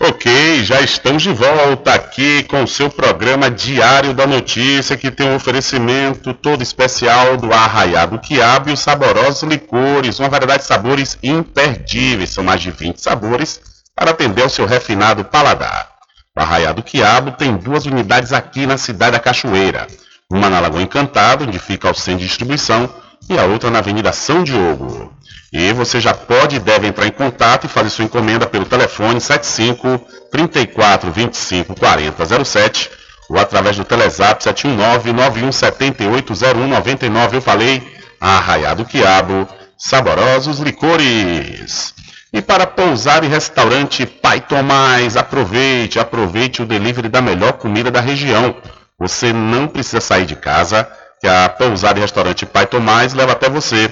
Ok, já estamos de volta aqui com o seu programa Diário da Notícia, que tem um oferecimento todo especial do Arraiado Quiabo e os saborosos licores, uma variedade de sabores imperdíveis, são mais de 20 sabores para atender ao seu refinado paladar. O Arraiado Quiabo tem duas unidades aqui na cidade da Cachoeira, uma na Lagoa Encantada, onde fica o centro de distribuição, e a outra na Avenida São Diogo. E você já pode e deve entrar em contato e fazer sua encomenda pelo telefone 75 34 25 40 07 ou através do Telezap 719 91 78 0199. Eu falei, Arraiado Quiabo, saborosos licores. E para pousar e restaurante Pai Tomás, aproveite, aproveite o delivery da melhor comida da região. Você não precisa sair de casa, que a pousada e restaurante Pai Tomás leva até você.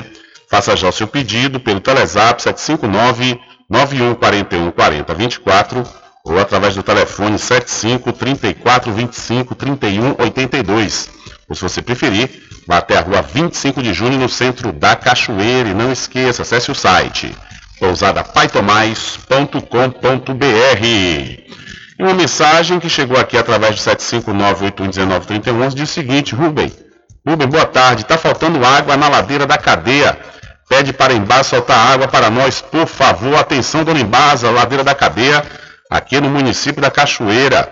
Faça já o seu pedido pelo Telezap 759 9141 4024 ou através do telefone 75 34 25 31 82. Ou se você preferir, vá até a rua 25 de junho no centro da Cachoeira e não esqueça, acesse o site pousadapaitomais.com.br. E uma mensagem que chegou aqui através do 759-8119-31 diz o seguinte, Rubem. Rubem, boa tarde. Está faltando água na ladeira da cadeia. Pede para Embasa soltar água para nós, por favor. Atenção, dona Embasa, ladeira da cadeia, aqui no município da Cachoeira.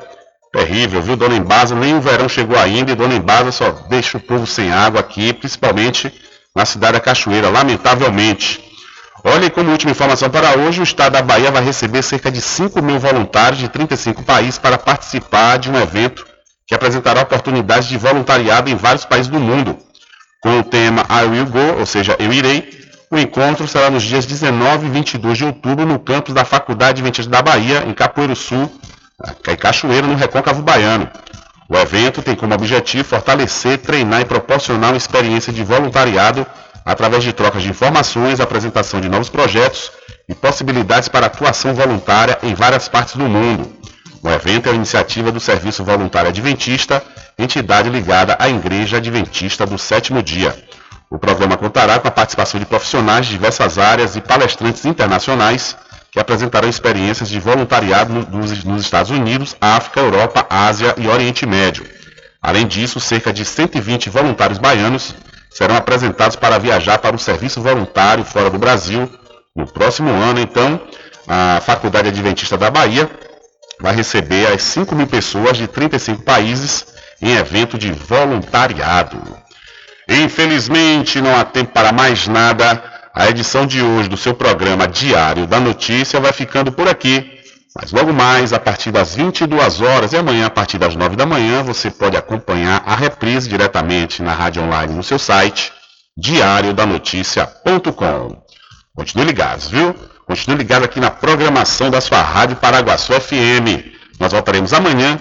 Terrível, viu, dona Embasa? Nem o verão chegou ainda e dona Embasa só deixa o povo sem água aqui, principalmente na cidade da Cachoeira, lamentavelmente. Olha, e como última informação para hoje, o estado da Bahia vai receber cerca de 5 mil voluntários de 35 países para participar de um evento que apresentará oportunidades de voluntariado em vários países do mundo. Com o tema I Will Go, ou seja, Eu Irei, o encontro será nos dias 19 e 22 de outubro no campus da Faculdade Adventista da Bahia, em Capoeiro Sul, em Cachoeira, no Recôncavo Baiano. O evento tem como objetivo fortalecer, treinar e proporcionar uma experiência de voluntariado através de trocas de informações, apresentação de novos projetos e possibilidades para atuação voluntária em várias partes do mundo. O evento é uma iniciativa do Serviço Voluntário Adventista, entidade ligada à Igreja Adventista do Sétimo Dia. O programa contará com a participação de profissionais de diversas áreas e palestrantes internacionais que apresentarão experiências de voluntariado nos, nos Estados Unidos, África, Europa, Ásia e Oriente Médio. Além disso, cerca de 120 voluntários baianos serão apresentados para viajar para o serviço voluntário fora do Brasil. No próximo ano, então, a Faculdade Adventista da Bahia vai receber as 5 mil pessoas de 35 países em evento de voluntariado. Infelizmente, não há tempo para mais nada. A edição de hoje do seu programa Diário da Notícia vai ficando por aqui. Mas logo mais, a partir das 22 horas e amanhã, a partir das 9 da manhã, você pode acompanhar a reprise diretamente na rádio online no seu site, diariodanoticia.com. Continue ligados, viu? Continue ligado aqui na programação da sua Rádio Paraguaçu FM. Nós voltaremos amanhã